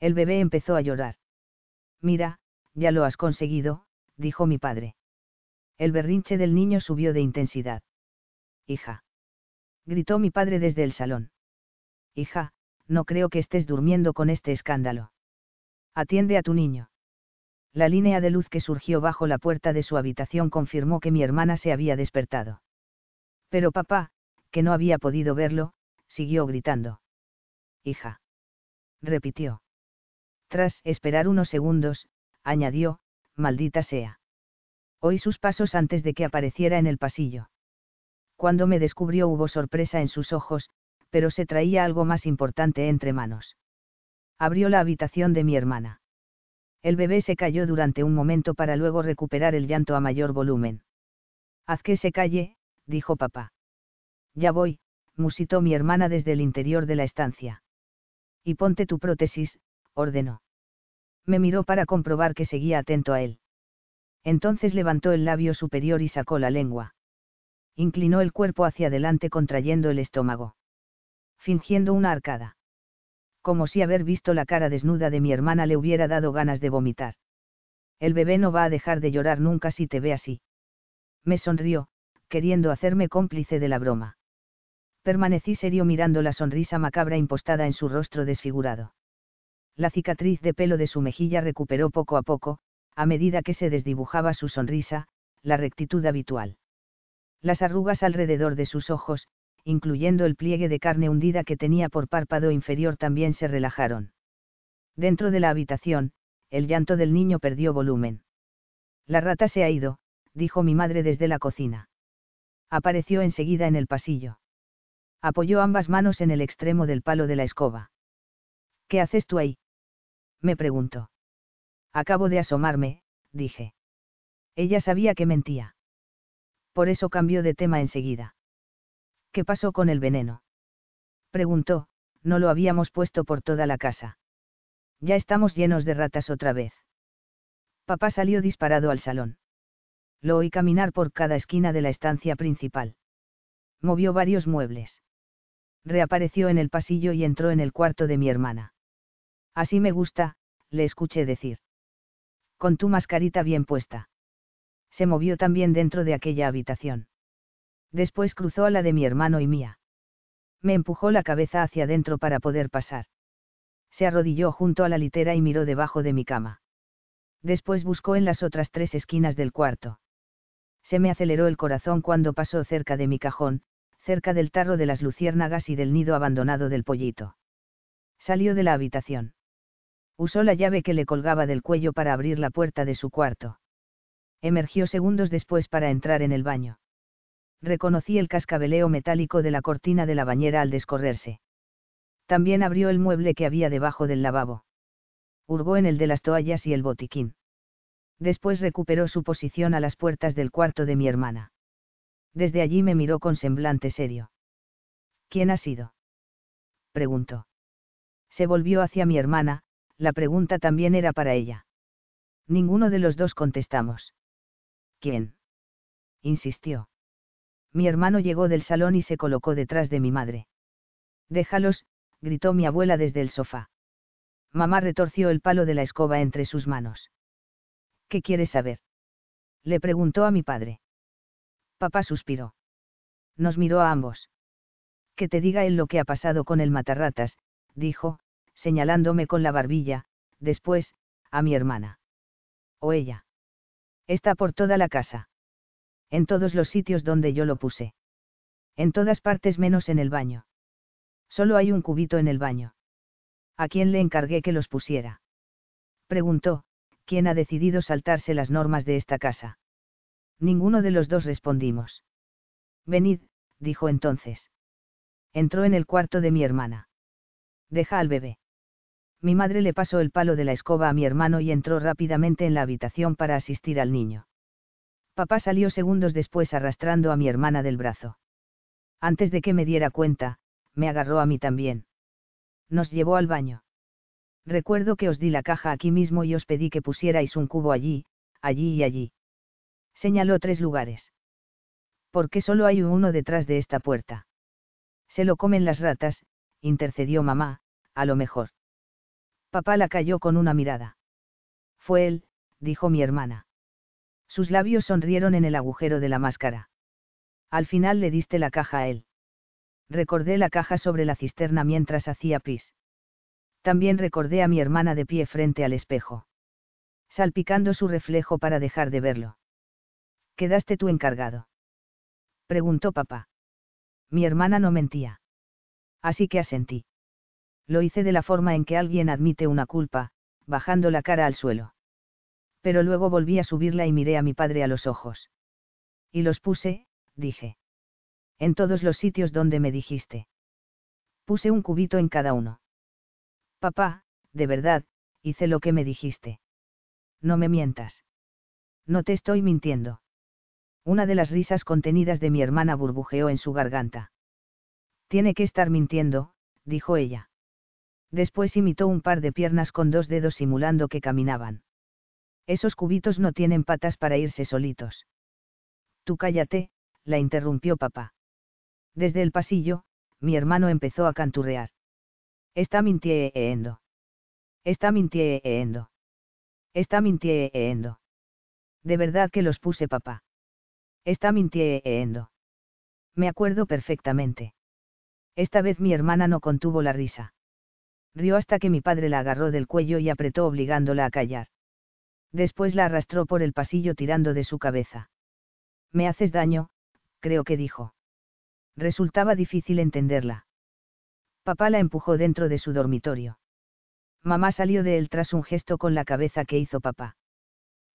El bebé empezó a llorar. Mira, ya lo has conseguido, dijo mi padre. El berrinche del niño subió de intensidad. Hija. Gritó mi padre desde el salón. Hija, no creo que estés durmiendo con este escándalo. Atiende a tu niño. La línea de luz que surgió bajo la puerta de su habitación confirmó que mi hermana se había despertado. Pero papá, que no había podido verlo, siguió gritando. Hija. Repitió. Tras esperar unos segundos, añadió, maldita sea. Oí sus pasos antes de que apareciera en el pasillo. Cuando me descubrió hubo sorpresa en sus ojos, pero se traía algo más importante entre manos. Abrió la habitación de mi hermana. El bebé se cayó durante un momento para luego recuperar el llanto a mayor volumen. Haz que se calle, dijo papá. Ya voy, musitó mi hermana desde el interior de la estancia. Y ponte tu prótesis, ordenó me miró para comprobar que seguía atento a él. Entonces levantó el labio superior y sacó la lengua. Inclinó el cuerpo hacia adelante contrayendo el estómago. Fingiendo una arcada. Como si haber visto la cara desnuda de mi hermana le hubiera dado ganas de vomitar. El bebé no va a dejar de llorar nunca si te ve así. Me sonrió, queriendo hacerme cómplice de la broma. Permanecí serio mirando la sonrisa macabra impostada en su rostro desfigurado la cicatriz de pelo de su mejilla recuperó poco a poco, a medida que se desdibujaba su sonrisa, la rectitud habitual. Las arrugas alrededor de sus ojos, incluyendo el pliegue de carne hundida que tenía por párpado inferior también se relajaron. Dentro de la habitación, el llanto del niño perdió volumen. La rata se ha ido, dijo mi madre desde la cocina. Apareció enseguida en el pasillo. Apoyó ambas manos en el extremo del palo de la escoba. ¿Qué haces tú ahí? Me preguntó. Acabo de asomarme, dije. Ella sabía que mentía. Por eso cambió de tema enseguida. ¿Qué pasó con el veneno? Preguntó, no lo habíamos puesto por toda la casa. Ya estamos llenos de ratas otra vez. Papá salió disparado al salón. Lo oí caminar por cada esquina de la estancia principal. Movió varios muebles. Reapareció en el pasillo y entró en el cuarto de mi hermana. Así me gusta, le escuché decir. Con tu mascarita bien puesta. Se movió también dentro de aquella habitación. Después cruzó a la de mi hermano y mía. Me empujó la cabeza hacia adentro para poder pasar. Se arrodilló junto a la litera y miró debajo de mi cama. Después buscó en las otras tres esquinas del cuarto. Se me aceleró el corazón cuando pasó cerca de mi cajón, cerca del tarro de las luciérnagas y del nido abandonado del pollito. Salió de la habitación. Usó la llave que le colgaba del cuello para abrir la puerta de su cuarto. Emergió segundos después para entrar en el baño reconocí el cascabeleo metálico de la cortina de la bañera al descorrerse. También abrió el mueble que había debajo del lavabo. Hurgó en el de las toallas y el botiquín. Después recuperó su posición a las puertas del cuarto de mi hermana. Desde allí me miró con semblante serio. ¿Quién ha sido? preguntó. Se volvió hacia mi hermana, la pregunta también era para ella. Ninguno de los dos contestamos. ¿Quién? insistió. Mi hermano llegó del salón y se colocó detrás de mi madre. Déjalos, gritó mi abuela desde el sofá. Mamá retorció el palo de la escoba entre sus manos. ¿Qué quieres saber? Le preguntó a mi padre. Papá suspiró. Nos miró a ambos. Que te diga él lo que ha pasado con el matarratas, dijo, señalándome con la barbilla, después, a mi hermana. O ella. Está por toda la casa en todos los sitios donde yo lo puse. En todas partes menos en el baño. Solo hay un cubito en el baño. ¿A quién le encargué que los pusiera? Preguntó, ¿quién ha decidido saltarse las normas de esta casa? Ninguno de los dos respondimos. Venid, dijo entonces. Entró en el cuarto de mi hermana. Deja al bebé. Mi madre le pasó el palo de la escoba a mi hermano y entró rápidamente en la habitación para asistir al niño. Papá salió segundos después arrastrando a mi hermana del brazo. Antes de que me diera cuenta, me agarró a mí también. Nos llevó al baño. Recuerdo que os di la caja aquí mismo y os pedí que pusierais un cubo allí, allí y allí. Señaló tres lugares. ¿Por qué solo hay uno detrás de esta puerta? Se lo comen las ratas, intercedió mamá, a lo mejor. Papá la cayó con una mirada. Fue él, dijo mi hermana. Sus labios sonrieron en el agujero de la máscara. Al final le diste la caja a él. Recordé la caja sobre la cisterna mientras hacía pis. También recordé a mi hermana de pie frente al espejo. Salpicando su reflejo para dejar de verlo. ¿Quedaste tú encargado? Preguntó papá. Mi hermana no mentía. Así que asentí. Lo hice de la forma en que alguien admite una culpa, bajando la cara al suelo pero luego volví a subirla y miré a mi padre a los ojos. Y los puse, dije. En todos los sitios donde me dijiste. Puse un cubito en cada uno. Papá, de verdad, hice lo que me dijiste. No me mientas. No te estoy mintiendo. Una de las risas contenidas de mi hermana burbujeó en su garganta. Tiene que estar mintiendo, dijo ella. Después imitó un par de piernas con dos dedos simulando que caminaban. Esos cubitos no tienen patas para irse solitos. Tú cállate, la interrumpió papá. Desde el pasillo, mi hermano empezó a canturrear. Está mintiendo. Está mintiendo. Está mintiendo. De verdad que los puse papá. Está mintiendo. Me acuerdo perfectamente. Esta vez mi hermana no contuvo la risa. Rió hasta que mi padre la agarró del cuello y apretó obligándola a callar. Después la arrastró por el pasillo tirando de su cabeza. Me haces daño, creo que dijo. Resultaba difícil entenderla. Papá la empujó dentro de su dormitorio. Mamá salió de él tras un gesto con la cabeza que hizo papá.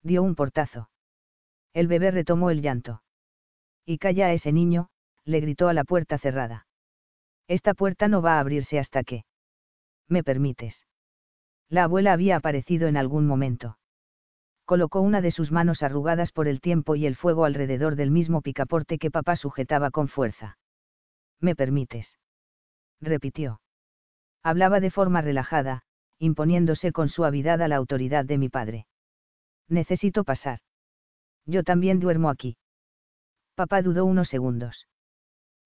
Dio un portazo. El bebé retomó el llanto. Y calla a ese niño, le gritó a la puerta cerrada. Esta puerta no va a abrirse hasta que. ¿Me permites? La abuela había aparecido en algún momento. Colocó una de sus manos arrugadas por el tiempo y el fuego alrededor del mismo picaporte que papá sujetaba con fuerza. ¿Me permites? repitió. Hablaba de forma relajada, imponiéndose con suavidad a la autoridad de mi padre. Necesito pasar. Yo también duermo aquí. Papá dudó unos segundos.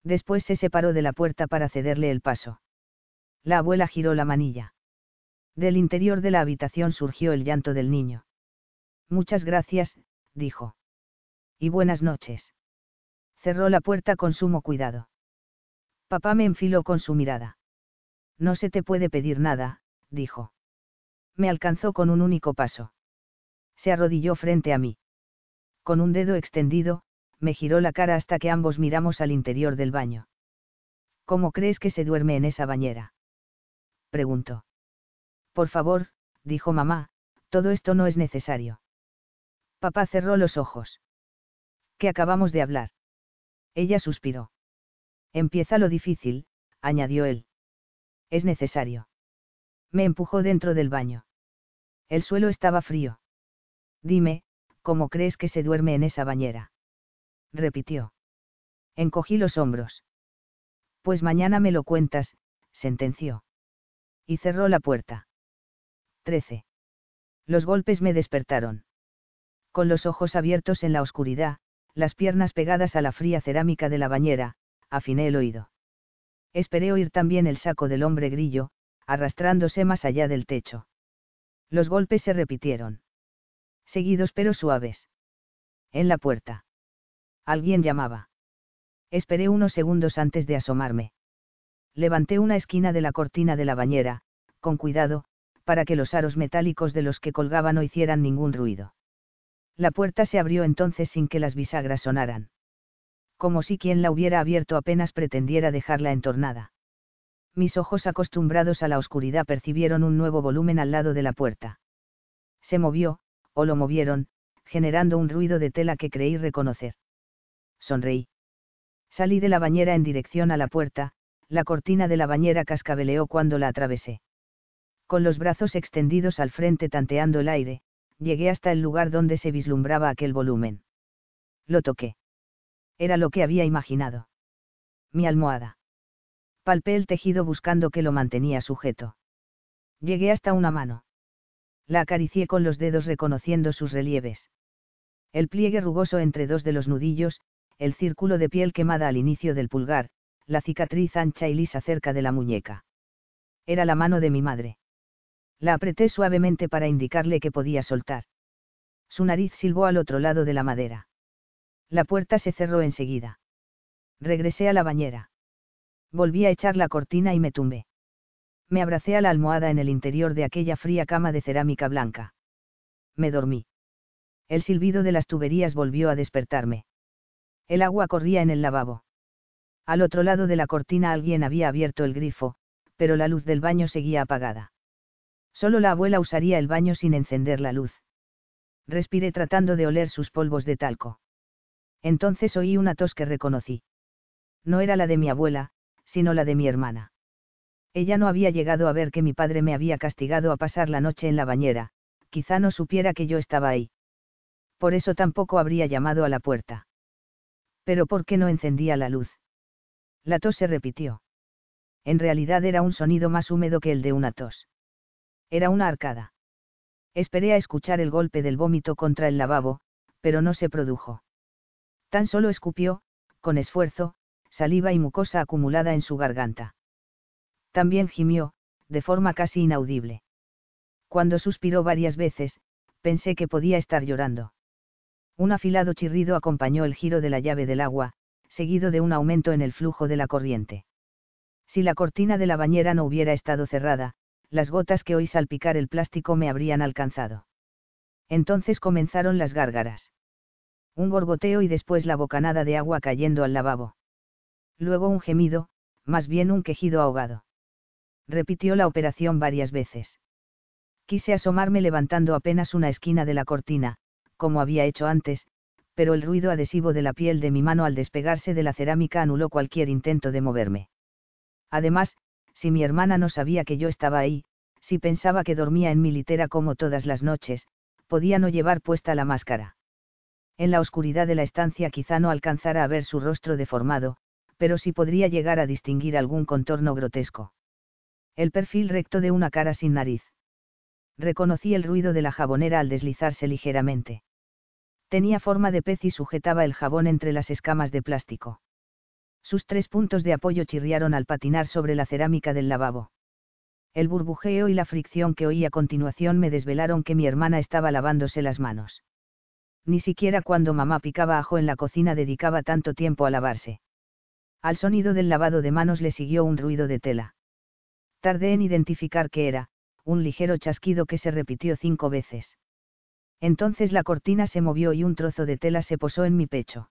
Después se separó de la puerta para cederle el paso. La abuela giró la manilla. Del interior de la habitación surgió el llanto del niño. Muchas gracias, dijo. Y buenas noches. Cerró la puerta con sumo cuidado. Papá me enfiló con su mirada. No se te puede pedir nada, dijo. Me alcanzó con un único paso. Se arrodilló frente a mí. Con un dedo extendido, me giró la cara hasta que ambos miramos al interior del baño. ¿Cómo crees que se duerme en esa bañera? Preguntó. Por favor, dijo mamá, todo esto no es necesario. Papá cerró los ojos. ¿Qué acabamos de hablar? Ella suspiró. Empieza lo difícil, añadió él. Es necesario. Me empujó dentro del baño. El suelo estaba frío. Dime, ¿cómo crees que se duerme en esa bañera? repitió. Encogí los hombros. Pues mañana me lo cuentas, sentenció. Y cerró la puerta. 13. Los golpes me despertaron. Con los ojos abiertos en la oscuridad, las piernas pegadas a la fría cerámica de la bañera, afiné el oído. Esperé oír también el saco del hombre grillo, arrastrándose más allá del techo. Los golpes se repitieron. Seguidos pero suaves. En la puerta. Alguien llamaba. Esperé unos segundos antes de asomarme. Levanté una esquina de la cortina de la bañera, con cuidado, para que los aros metálicos de los que colgaba no hicieran ningún ruido. La puerta se abrió entonces sin que las bisagras sonaran. Como si quien la hubiera abierto apenas pretendiera dejarla entornada. Mis ojos acostumbrados a la oscuridad percibieron un nuevo volumen al lado de la puerta. Se movió, o lo movieron, generando un ruido de tela que creí reconocer. Sonreí. Salí de la bañera en dirección a la puerta, la cortina de la bañera cascabeleó cuando la atravesé con los brazos extendidos al frente tanteando el aire, llegué hasta el lugar donde se vislumbraba aquel volumen. Lo toqué. Era lo que había imaginado. Mi almohada. Palpé el tejido buscando que lo mantenía sujeto. Llegué hasta una mano. La acaricié con los dedos reconociendo sus relieves. El pliegue rugoso entre dos de los nudillos, el círculo de piel quemada al inicio del pulgar, la cicatriz ancha y lisa cerca de la muñeca. Era la mano de mi madre. La apreté suavemente para indicarle que podía soltar. Su nariz silbó al otro lado de la madera. La puerta se cerró enseguida. Regresé a la bañera. Volví a echar la cortina y me tumbé. Me abracé a la almohada en el interior de aquella fría cama de cerámica blanca. Me dormí. El silbido de las tuberías volvió a despertarme. El agua corría en el lavabo. Al otro lado de la cortina alguien había abierto el grifo, pero la luz del baño seguía apagada. Solo la abuela usaría el baño sin encender la luz. Respiré tratando de oler sus polvos de talco. Entonces oí una tos que reconocí. No era la de mi abuela, sino la de mi hermana. Ella no había llegado a ver que mi padre me había castigado a pasar la noche en la bañera, quizá no supiera que yo estaba ahí. Por eso tampoco habría llamado a la puerta. Pero ¿por qué no encendía la luz? La tos se repitió. En realidad era un sonido más húmedo que el de una tos. Era una arcada. Esperé a escuchar el golpe del vómito contra el lavabo, pero no se produjo. Tan solo escupió, con esfuerzo, saliva y mucosa acumulada en su garganta. También gimió, de forma casi inaudible. Cuando suspiró varias veces, pensé que podía estar llorando. Un afilado chirrido acompañó el giro de la llave del agua, seguido de un aumento en el flujo de la corriente. Si la cortina de la bañera no hubiera estado cerrada, las gotas que oí salpicar el plástico me habrían alcanzado. Entonces comenzaron las gárgaras. Un gorgoteo y después la bocanada de agua cayendo al lavabo. Luego un gemido, más bien un quejido ahogado. Repitió la operación varias veces. Quise asomarme levantando apenas una esquina de la cortina, como había hecho antes, pero el ruido adhesivo de la piel de mi mano al despegarse de la cerámica anuló cualquier intento de moverme. Además, si mi hermana no sabía que yo estaba ahí, si pensaba que dormía en mi litera como todas las noches, podía no llevar puesta la máscara. En la oscuridad de la estancia quizá no alcanzara a ver su rostro deformado, pero sí podría llegar a distinguir algún contorno grotesco. El perfil recto de una cara sin nariz. Reconocí el ruido de la jabonera al deslizarse ligeramente. Tenía forma de pez y sujetaba el jabón entre las escamas de plástico. Sus tres puntos de apoyo chirriaron al patinar sobre la cerámica del lavabo. El burbujeo y la fricción que oí a continuación me desvelaron que mi hermana estaba lavándose las manos. Ni siquiera cuando mamá picaba ajo en la cocina dedicaba tanto tiempo a lavarse. Al sonido del lavado de manos le siguió un ruido de tela. Tardé en identificar qué era, un ligero chasquido que se repitió cinco veces. Entonces la cortina se movió y un trozo de tela se posó en mi pecho.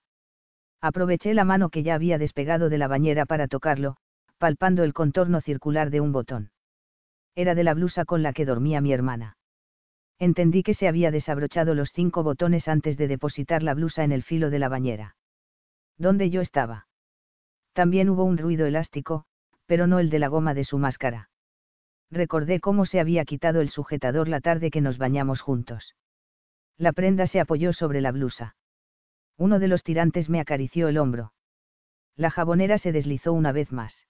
Aproveché la mano que ya había despegado de la bañera para tocarlo, palpando el contorno circular de un botón. Era de la blusa con la que dormía mi hermana. Entendí que se había desabrochado los cinco botones antes de depositar la blusa en el filo de la bañera. ¿Dónde yo estaba? También hubo un ruido elástico, pero no el de la goma de su máscara. Recordé cómo se había quitado el sujetador la tarde que nos bañamos juntos. La prenda se apoyó sobre la blusa. Uno de los tirantes me acarició el hombro. La jabonera se deslizó una vez más.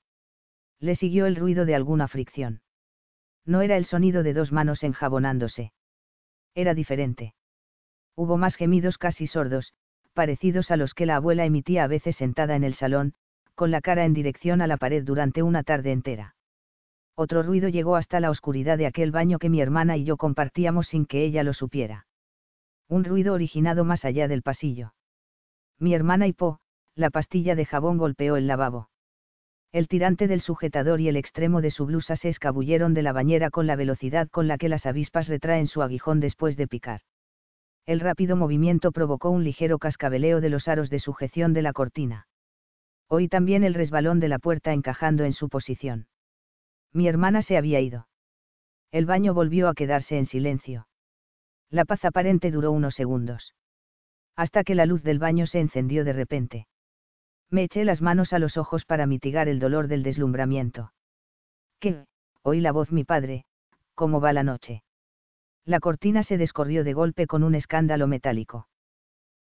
Le siguió el ruido de alguna fricción. No era el sonido de dos manos enjabonándose. Era diferente. Hubo más gemidos casi sordos, parecidos a los que la abuela emitía a veces sentada en el salón, con la cara en dirección a la pared durante una tarde entera. Otro ruido llegó hasta la oscuridad de aquel baño que mi hermana y yo compartíamos sin que ella lo supiera. Un ruido originado más allá del pasillo. Mi hermana y Po, la pastilla de jabón golpeó el lavabo. El tirante del sujetador y el extremo de su blusa se escabulleron de la bañera con la velocidad con la que las avispas retraen su aguijón después de picar. El rápido movimiento provocó un ligero cascabeleo de los aros de sujeción de la cortina. Oí también el resbalón de la puerta encajando en su posición. Mi hermana se había ido. El baño volvió a quedarse en silencio. La paz aparente duró unos segundos. Hasta que la luz del baño se encendió de repente. Me eché las manos a los ojos para mitigar el dolor del deslumbramiento. ¿Qué? Oí la voz mi padre, ¿cómo va la noche? La cortina se descorrió de golpe con un escándalo metálico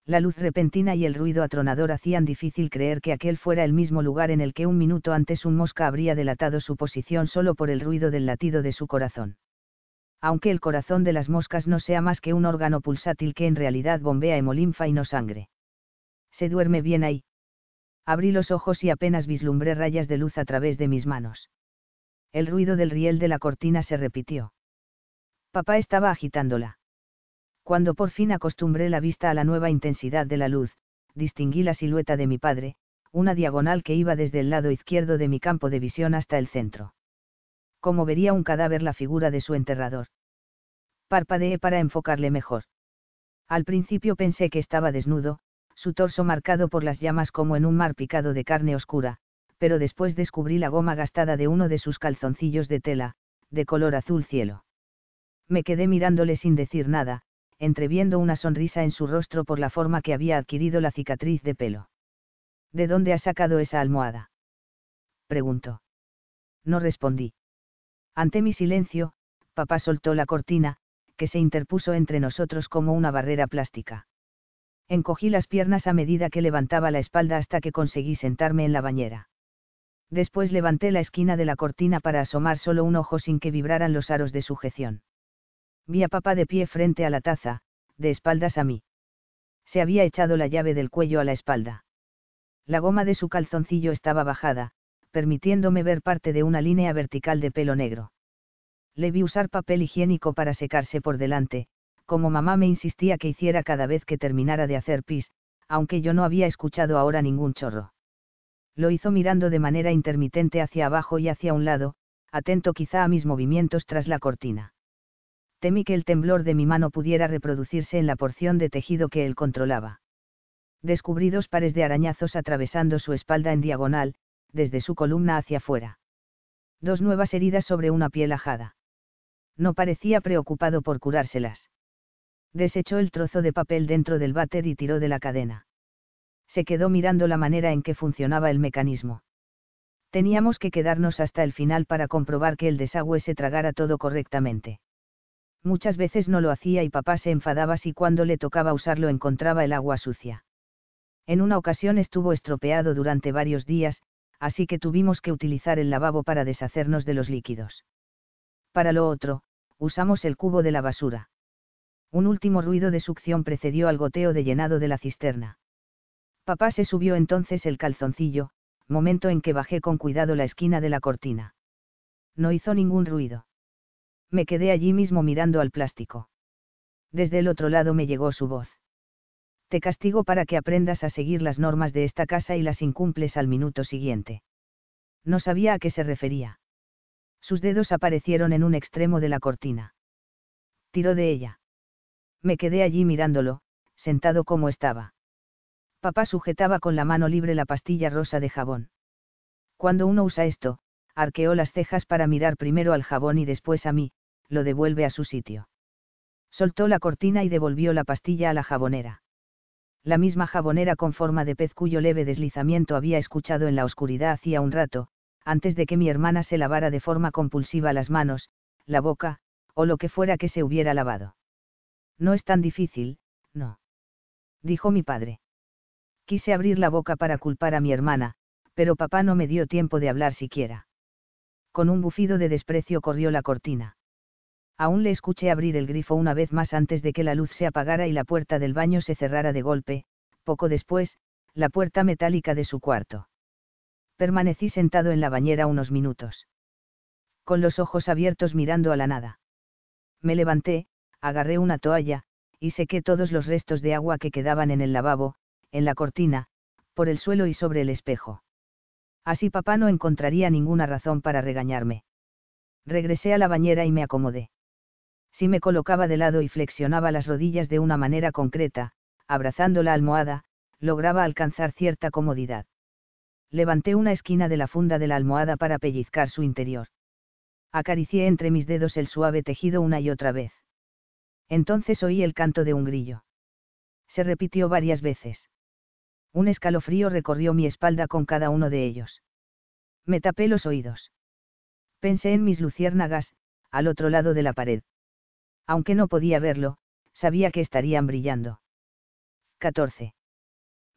la luz repentina y el ruido atronador hacían difícil creer que aquel fuera el mismo lugar en el que un minuto antes un mosca habría delatado su posición solo por el ruido del latido de su corazón. Aunque el corazón de las moscas no sea más que un órgano pulsátil que en realidad bombea hemolinfa y no sangre. Se duerme bien ahí. Abrí los ojos y apenas vislumbré rayas de luz a través de mis manos. El ruido del riel de la cortina se repitió. Papá estaba agitándola. Cuando por fin acostumbré la vista a la nueva intensidad de la luz, distinguí la silueta de mi padre, una diagonal que iba desde el lado izquierdo de mi campo de visión hasta el centro. Como vería un cadáver la figura de su enterrador. Parpadeé para enfocarle mejor. Al principio pensé que estaba desnudo, su torso marcado por las llamas como en un mar picado de carne oscura, pero después descubrí la goma gastada de uno de sus calzoncillos de tela, de color azul cielo. Me quedé mirándole sin decir nada, entreviendo una sonrisa en su rostro por la forma que había adquirido la cicatriz de pelo. ¿De dónde ha sacado esa almohada? preguntó. No respondí. Ante mi silencio, papá soltó la cortina, que se interpuso entre nosotros como una barrera plástica. Encogí las piernas a medida que levantaba la espalda hasta que conseguí sentarme en la bañera. Después levanté la esquina de la cortina para asomar solo un ojo sin que vibraran los aros de sujeción. Vi a papá de pie frente a la taza, de espaldas a mí. Se había echado la llave del cuello a la espalda. La goma de su calzoncillo estaba bajada, permitiéndome ver parte de una línea vertical de pelo negro. Le vi usar papel higiénico para secarse por delante, como mamá me insistía que hiciera cada vez que terminara de hacer pis, aunque yo no había escuchado ahora ningún chorro. Lo hizo mirando de manera intermitente hacia abajo y hacia un lado, atento quizá a mis movimientos tras la cortina temí que el temblor de mi mano pudiera reproducirse en la porción de tejido que él controlaba. Descubrí dos pares de arañazos atravesando su espalda en diagonal, desde su columna hacia afuera. Dos nuevas heridas sobre una piel ajada. No parecía preocupado por curárselas. Desechó el trozo de papel dentro del váter y tiró de la cadena. Se quedó mirando la manera en que funcionaba el mecanismo. Teníamos que quedarnos hasta el final para comprobar que el desagüe se tragara todo correctamente. Muchas veces no lo hacía y papá se enfadaba si cuando le tocaba usarlo encontraba el agua sucia. En una ocasión estuvo estropeado durante varios días, así que tuvimos que utilizar el lavabo para deshacernos de los líquidos. Para lo otro, usamos el cubo de la basura. Un último ruido de succión precedió al goteo de llenado de la cisterna. Papá se subió entonces el calzoncillo, momento en que bajé con cuidado la esquina de la cortina. No hizo ningún ruido. Me quedé allí mismo mirando al plástico. Desde el otro lado me llegó su voz. Te castigo para que aprendas a seguir las normas de esta casa y las incumples al minuto siguiente. No sabía a qué se refería. Sus dedos aparecieron en un extremo de la cortina. Tiró de ella. Me quedé allí mirándolo, sentado como estaba. Papá sujetaba con la mano libre la pastilla rosa de jabón. Cuando uno usa esto, arqueó las cejas para mirar primero al jabón y después a mí, lo devuelve a su sitio. Soltó la cortina y devolvió la pastilla a la jabonera. La misma jabonera con forma de pez cuyo leve deslizamiento había escuchado en la oscuridad hacía un rato, antes de que mi hermana se lavara de forma compulsiva las manos, la boca, o lo que fuera que se hubiera lavado. No es tan difícil, no. Dijo mi padre. Quise abrir la boca para culpar a mi hermana, pero papá no me dio tiempo de hablar siquiera. Con un bufido de desprecio corrió la cortina. Aún le escuché abrir el grifo una vez más antes de que la luz se apagara y la puerta del baño se cerrara de golpe, poco después, la puerta metálica de su cuarto. Permanecí sentado en la bañera unos minutos. Con los ojos abiertos mirando a la nada. Me levanté, agarré una toalla, y sequé todos los restos de agua que quedaban en el lavabo, en la cortina, por el suelo y sobre el espejo. Así papá no encontraría ninguna razón para regañarme. Regresé a la bañera y me acomodé. Si me colocaba de lado y flexionaba las rodillas de una manera concreta, abrazando la almohada, lograba alcanzar cierta comodidad. Levanté una esquina de la funda de la almohada para pellizcar su interior. Acaricié entre mis dedos el suave tejido una y otra vez. Entonces oí el canto de un grillo. Se repitió varias veces. Un escalofrío recorrió mi espalda con cada uno de ellos. Me tapé los oídos. Pensé en mis luciérnagas, al otro lado de la pared. Aunque no podía verlo, sabía que estarían brillando. 14.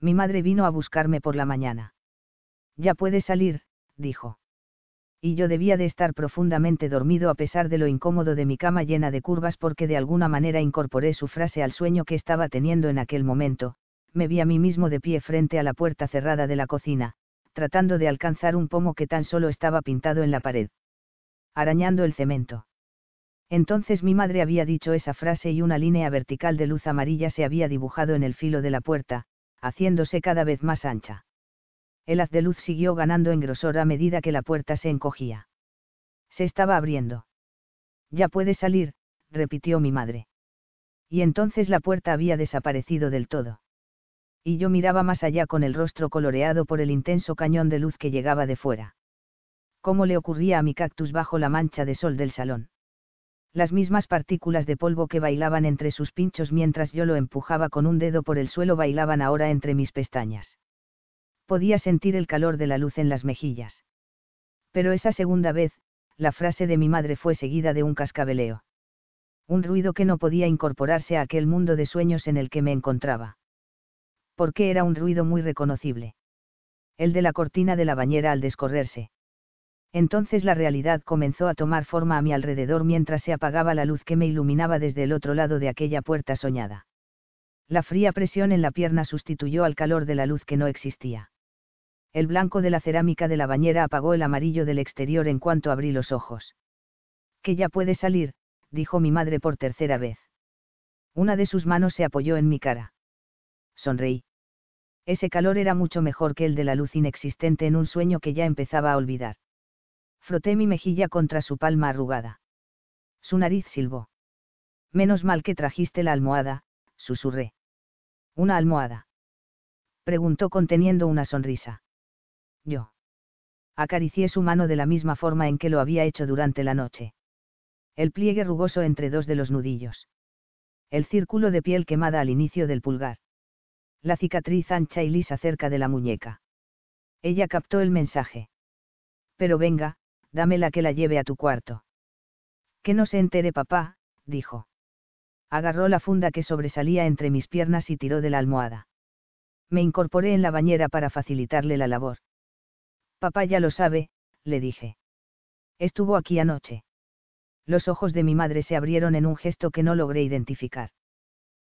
Mi madre vino a buscarme por la mañana. Ya puede salir, dijo. Y yo debía de estar profundamente dormido a pesar de lo incómodo de mi cama llena de curvas porque de alguna manera incorporé su frase al sueño que estaba teniendo en aquel momento, me vi a mí mismo de pie frente a la puerta cerrada de la cocina, tratando de alcanzar un pomo que tan solo estaba pintado en la pared. Arañando el cemento. Entonces mi madre había dicho esa frase y una línea vertical de luz amarilla se había dibujado en el filo de la puerta, haciéndose cada vez más ancha. El haz de luz siguió ganando en grosor a medida que la puerta se encogía. Se estaba abriendo. Ya puede salir, repitió mi madre. Y entonces la puerta había desaparecido del todo y yo miraba más allá con el rostro coloreado por el intenso cañón de luz que llegaba de fuera. ¿Cómo le ocurría a mi cactus bajo la mancha de sol del salón? Las mismas partículas de polvo que bailaban entre sus pinchos mientras yo lo empujaba con un dedo por el suelo bailaban ahora entre mis pestañas. Podía sentir el calor de la luz en las mejillas. Pero esa segunda vez, la frase de mi madre fue seguida de un cascabeleo. Un ruido que no podía incorporarse a aquel mundo de sueños en el que me encontraba porque era un ruido muy reconocible. El de la cortina de la bañera al descorrerse. Entonces la realidad comenzó a tomar forma a mi alrededor mientras se apagaba la luz que me iluminaba desde el otro lado de aquella puerta soñada. La fría presión en la pierna sustituyó al calor de la luz que no existía. El blanco de la cerámica de la bañera apagó el amarillo del exterior en cuanto abrí los ojos. Que ya puede salir, dijo mi madre por tercera vez. Una de sus manos se apoyó en mi cara. Sonreí. Ese calor era mucho mejor que el de la luz inexistente en un sueño que ya empezaba a olvidar. Froté mi mejilla contra su palma arrugada. Su nariz silbó. Menos mal que trajiste la almohada, susurré. ¿Una almohada? Preguntó conteniendo una sonrisa. Yo. Acaricié su mano de la misma forma en que lo había hecho durante la noche. El pliegue rugoso entre dos de los nudillos. El círculo de piel quemada al inicio del pulgar la cicatriz ancha y lisa cerca de la muñeca. Ella captó el mensaje. Pero venga, dámela que la lleve a tu cuarto. Que no se entere papá, dijo. Agarró la funda que sobresalía entre mis piernas y tiró de la almohada. Me incorporé en la bañera para facilitarle la labor. Papá ya lo sabe, le dije. Estuvo aquí anoche. Los ojos de mi madre se abrieron en un gesto que no logré identificar.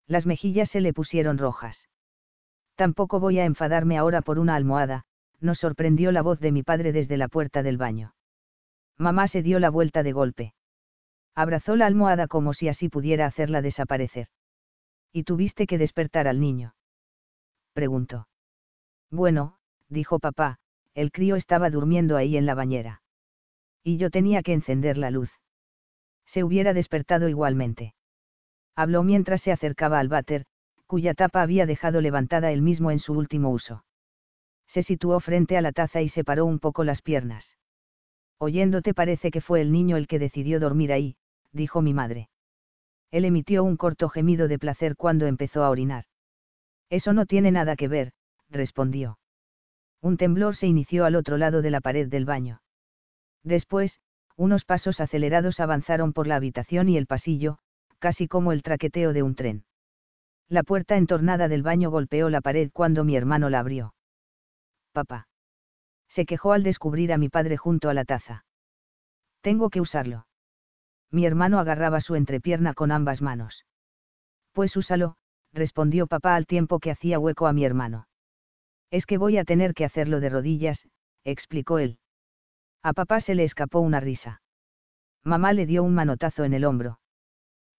Las mejillas se le pusieron rojas. Tampoco voy a enfadarme ahora por una almohada, nos sorprendió la voz de mi padre desde la puerta del baño. Mamá se dio la vuelta de golpe. Abrazó la almohada como si así pudiera hacerla desaparecer. ¿Y tuviste que despertar al niño? preguntó. Bueno, dijo papá, el crío estaba durmiendo ahí en la bañera. Y yo tenía que encender la luz. Se hubiera despertado igualmente. Habló mientras se acercaba al váter, cuya tapa había dejado levantada él mismo en su último uso. Se situó frente a la taza y separó un poco las piernas. Oyéndote parece que fue el niño el que decidió dormir ahí, dijo mi madre. Él emitió un corto gemido de placer cuando empezó a orinar. Eso no tiene nada que ver, respondió. Un temblor se inició al otro lado de la pared del baño. Después, unos pasos acelerados avanzaron por la habitación y el pasillo, casi como el traqueteo de un tren. La puerta entornada del baño golpeó la pared cuando mi hermano la abrió. Papá. Se quejó al descubrir a mi padre junto a la taza. Tengo que usarlo mi hermano agarraba su entrepierna con ambas manos. Pues úsalo, respondió papá al tiempo que hacía hueco a mi hermano. Es que voy a tener que hacerlo de rodillas, explicó él. A papá se le escapó una risa. Mamá le dio un manotazo en el hombro.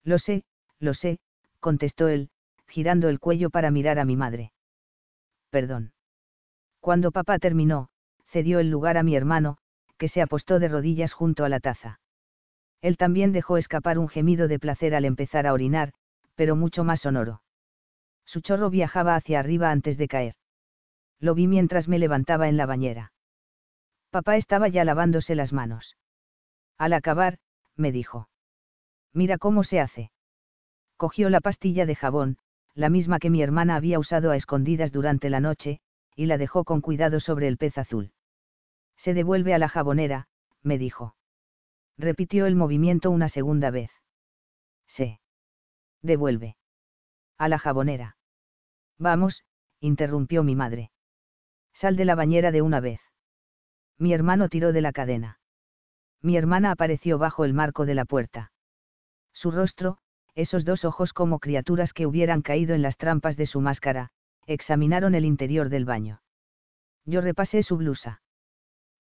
Lo sé, lo sé, contestó él, girando el cuello para mirar a mi madre. Perdón. Cuando papá terminó, cedió el lugar a mi hermano, que se apostó de rodillas junto a la taza. Él también dejó escapar un gemido de placer al empezar a orinar, pero mucho más sonoro. Su chorro viajaba hacia arriba antes de caer. Lo vi mientras me levantaba en la bañera. Papá estaba ya lavándose las manos. Al acabar, me dijo. Mira cómo se hace. Cogió la pastilla de jabón, la misma que mi hermana había usado a escondidas durante la noche, y la dejó con cuidado sobre el pez azul. Se devuelve a la jabonera, me dijo repitió el movimiento una segunda vez. Se. Devuelve. A la jabonera. Vamos, interrumpió mi madre. Sal de la bañera de una vez. Mi hermano tiró de la cadena. Mi hermana apareció bajo el marco de la puerta. Su rostro, esos dos ojos como criaturas que hubieran caído en las trampas de su máscara, examinaron el interior del baño. Yo repasé su blusa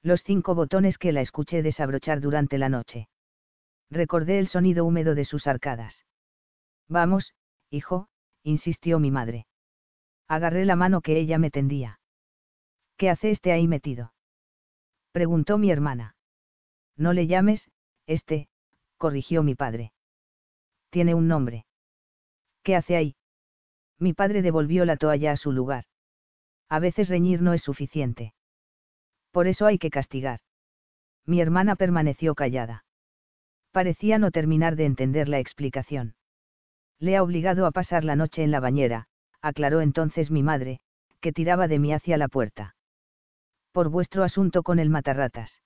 los cinco botones que la escuché desabrochar durante la noche. Recordé el sonido húmedo de sus arcadas. Vamos, hijo, insistió mi madre. Agarré la mano que ella me tendía. ¿Qué hace este ahí metido? preguntó mi hermana. No le llames, este, corrigió mi padre. Tiene un nombre. ¿Qué hace ahí? Mi padre devolvió la toalla a su lugar. A veces reñir no es suficiente. Por eso hay que castigar. Mi hermana permaneció callada. Parecía no terminar de entender la explicación. Le ha obligado a pasar la noche en la bañera, aclaró entonces mi madre, que tiraba de mí hacia la puerta. Por vuestro asunto con el matarratas.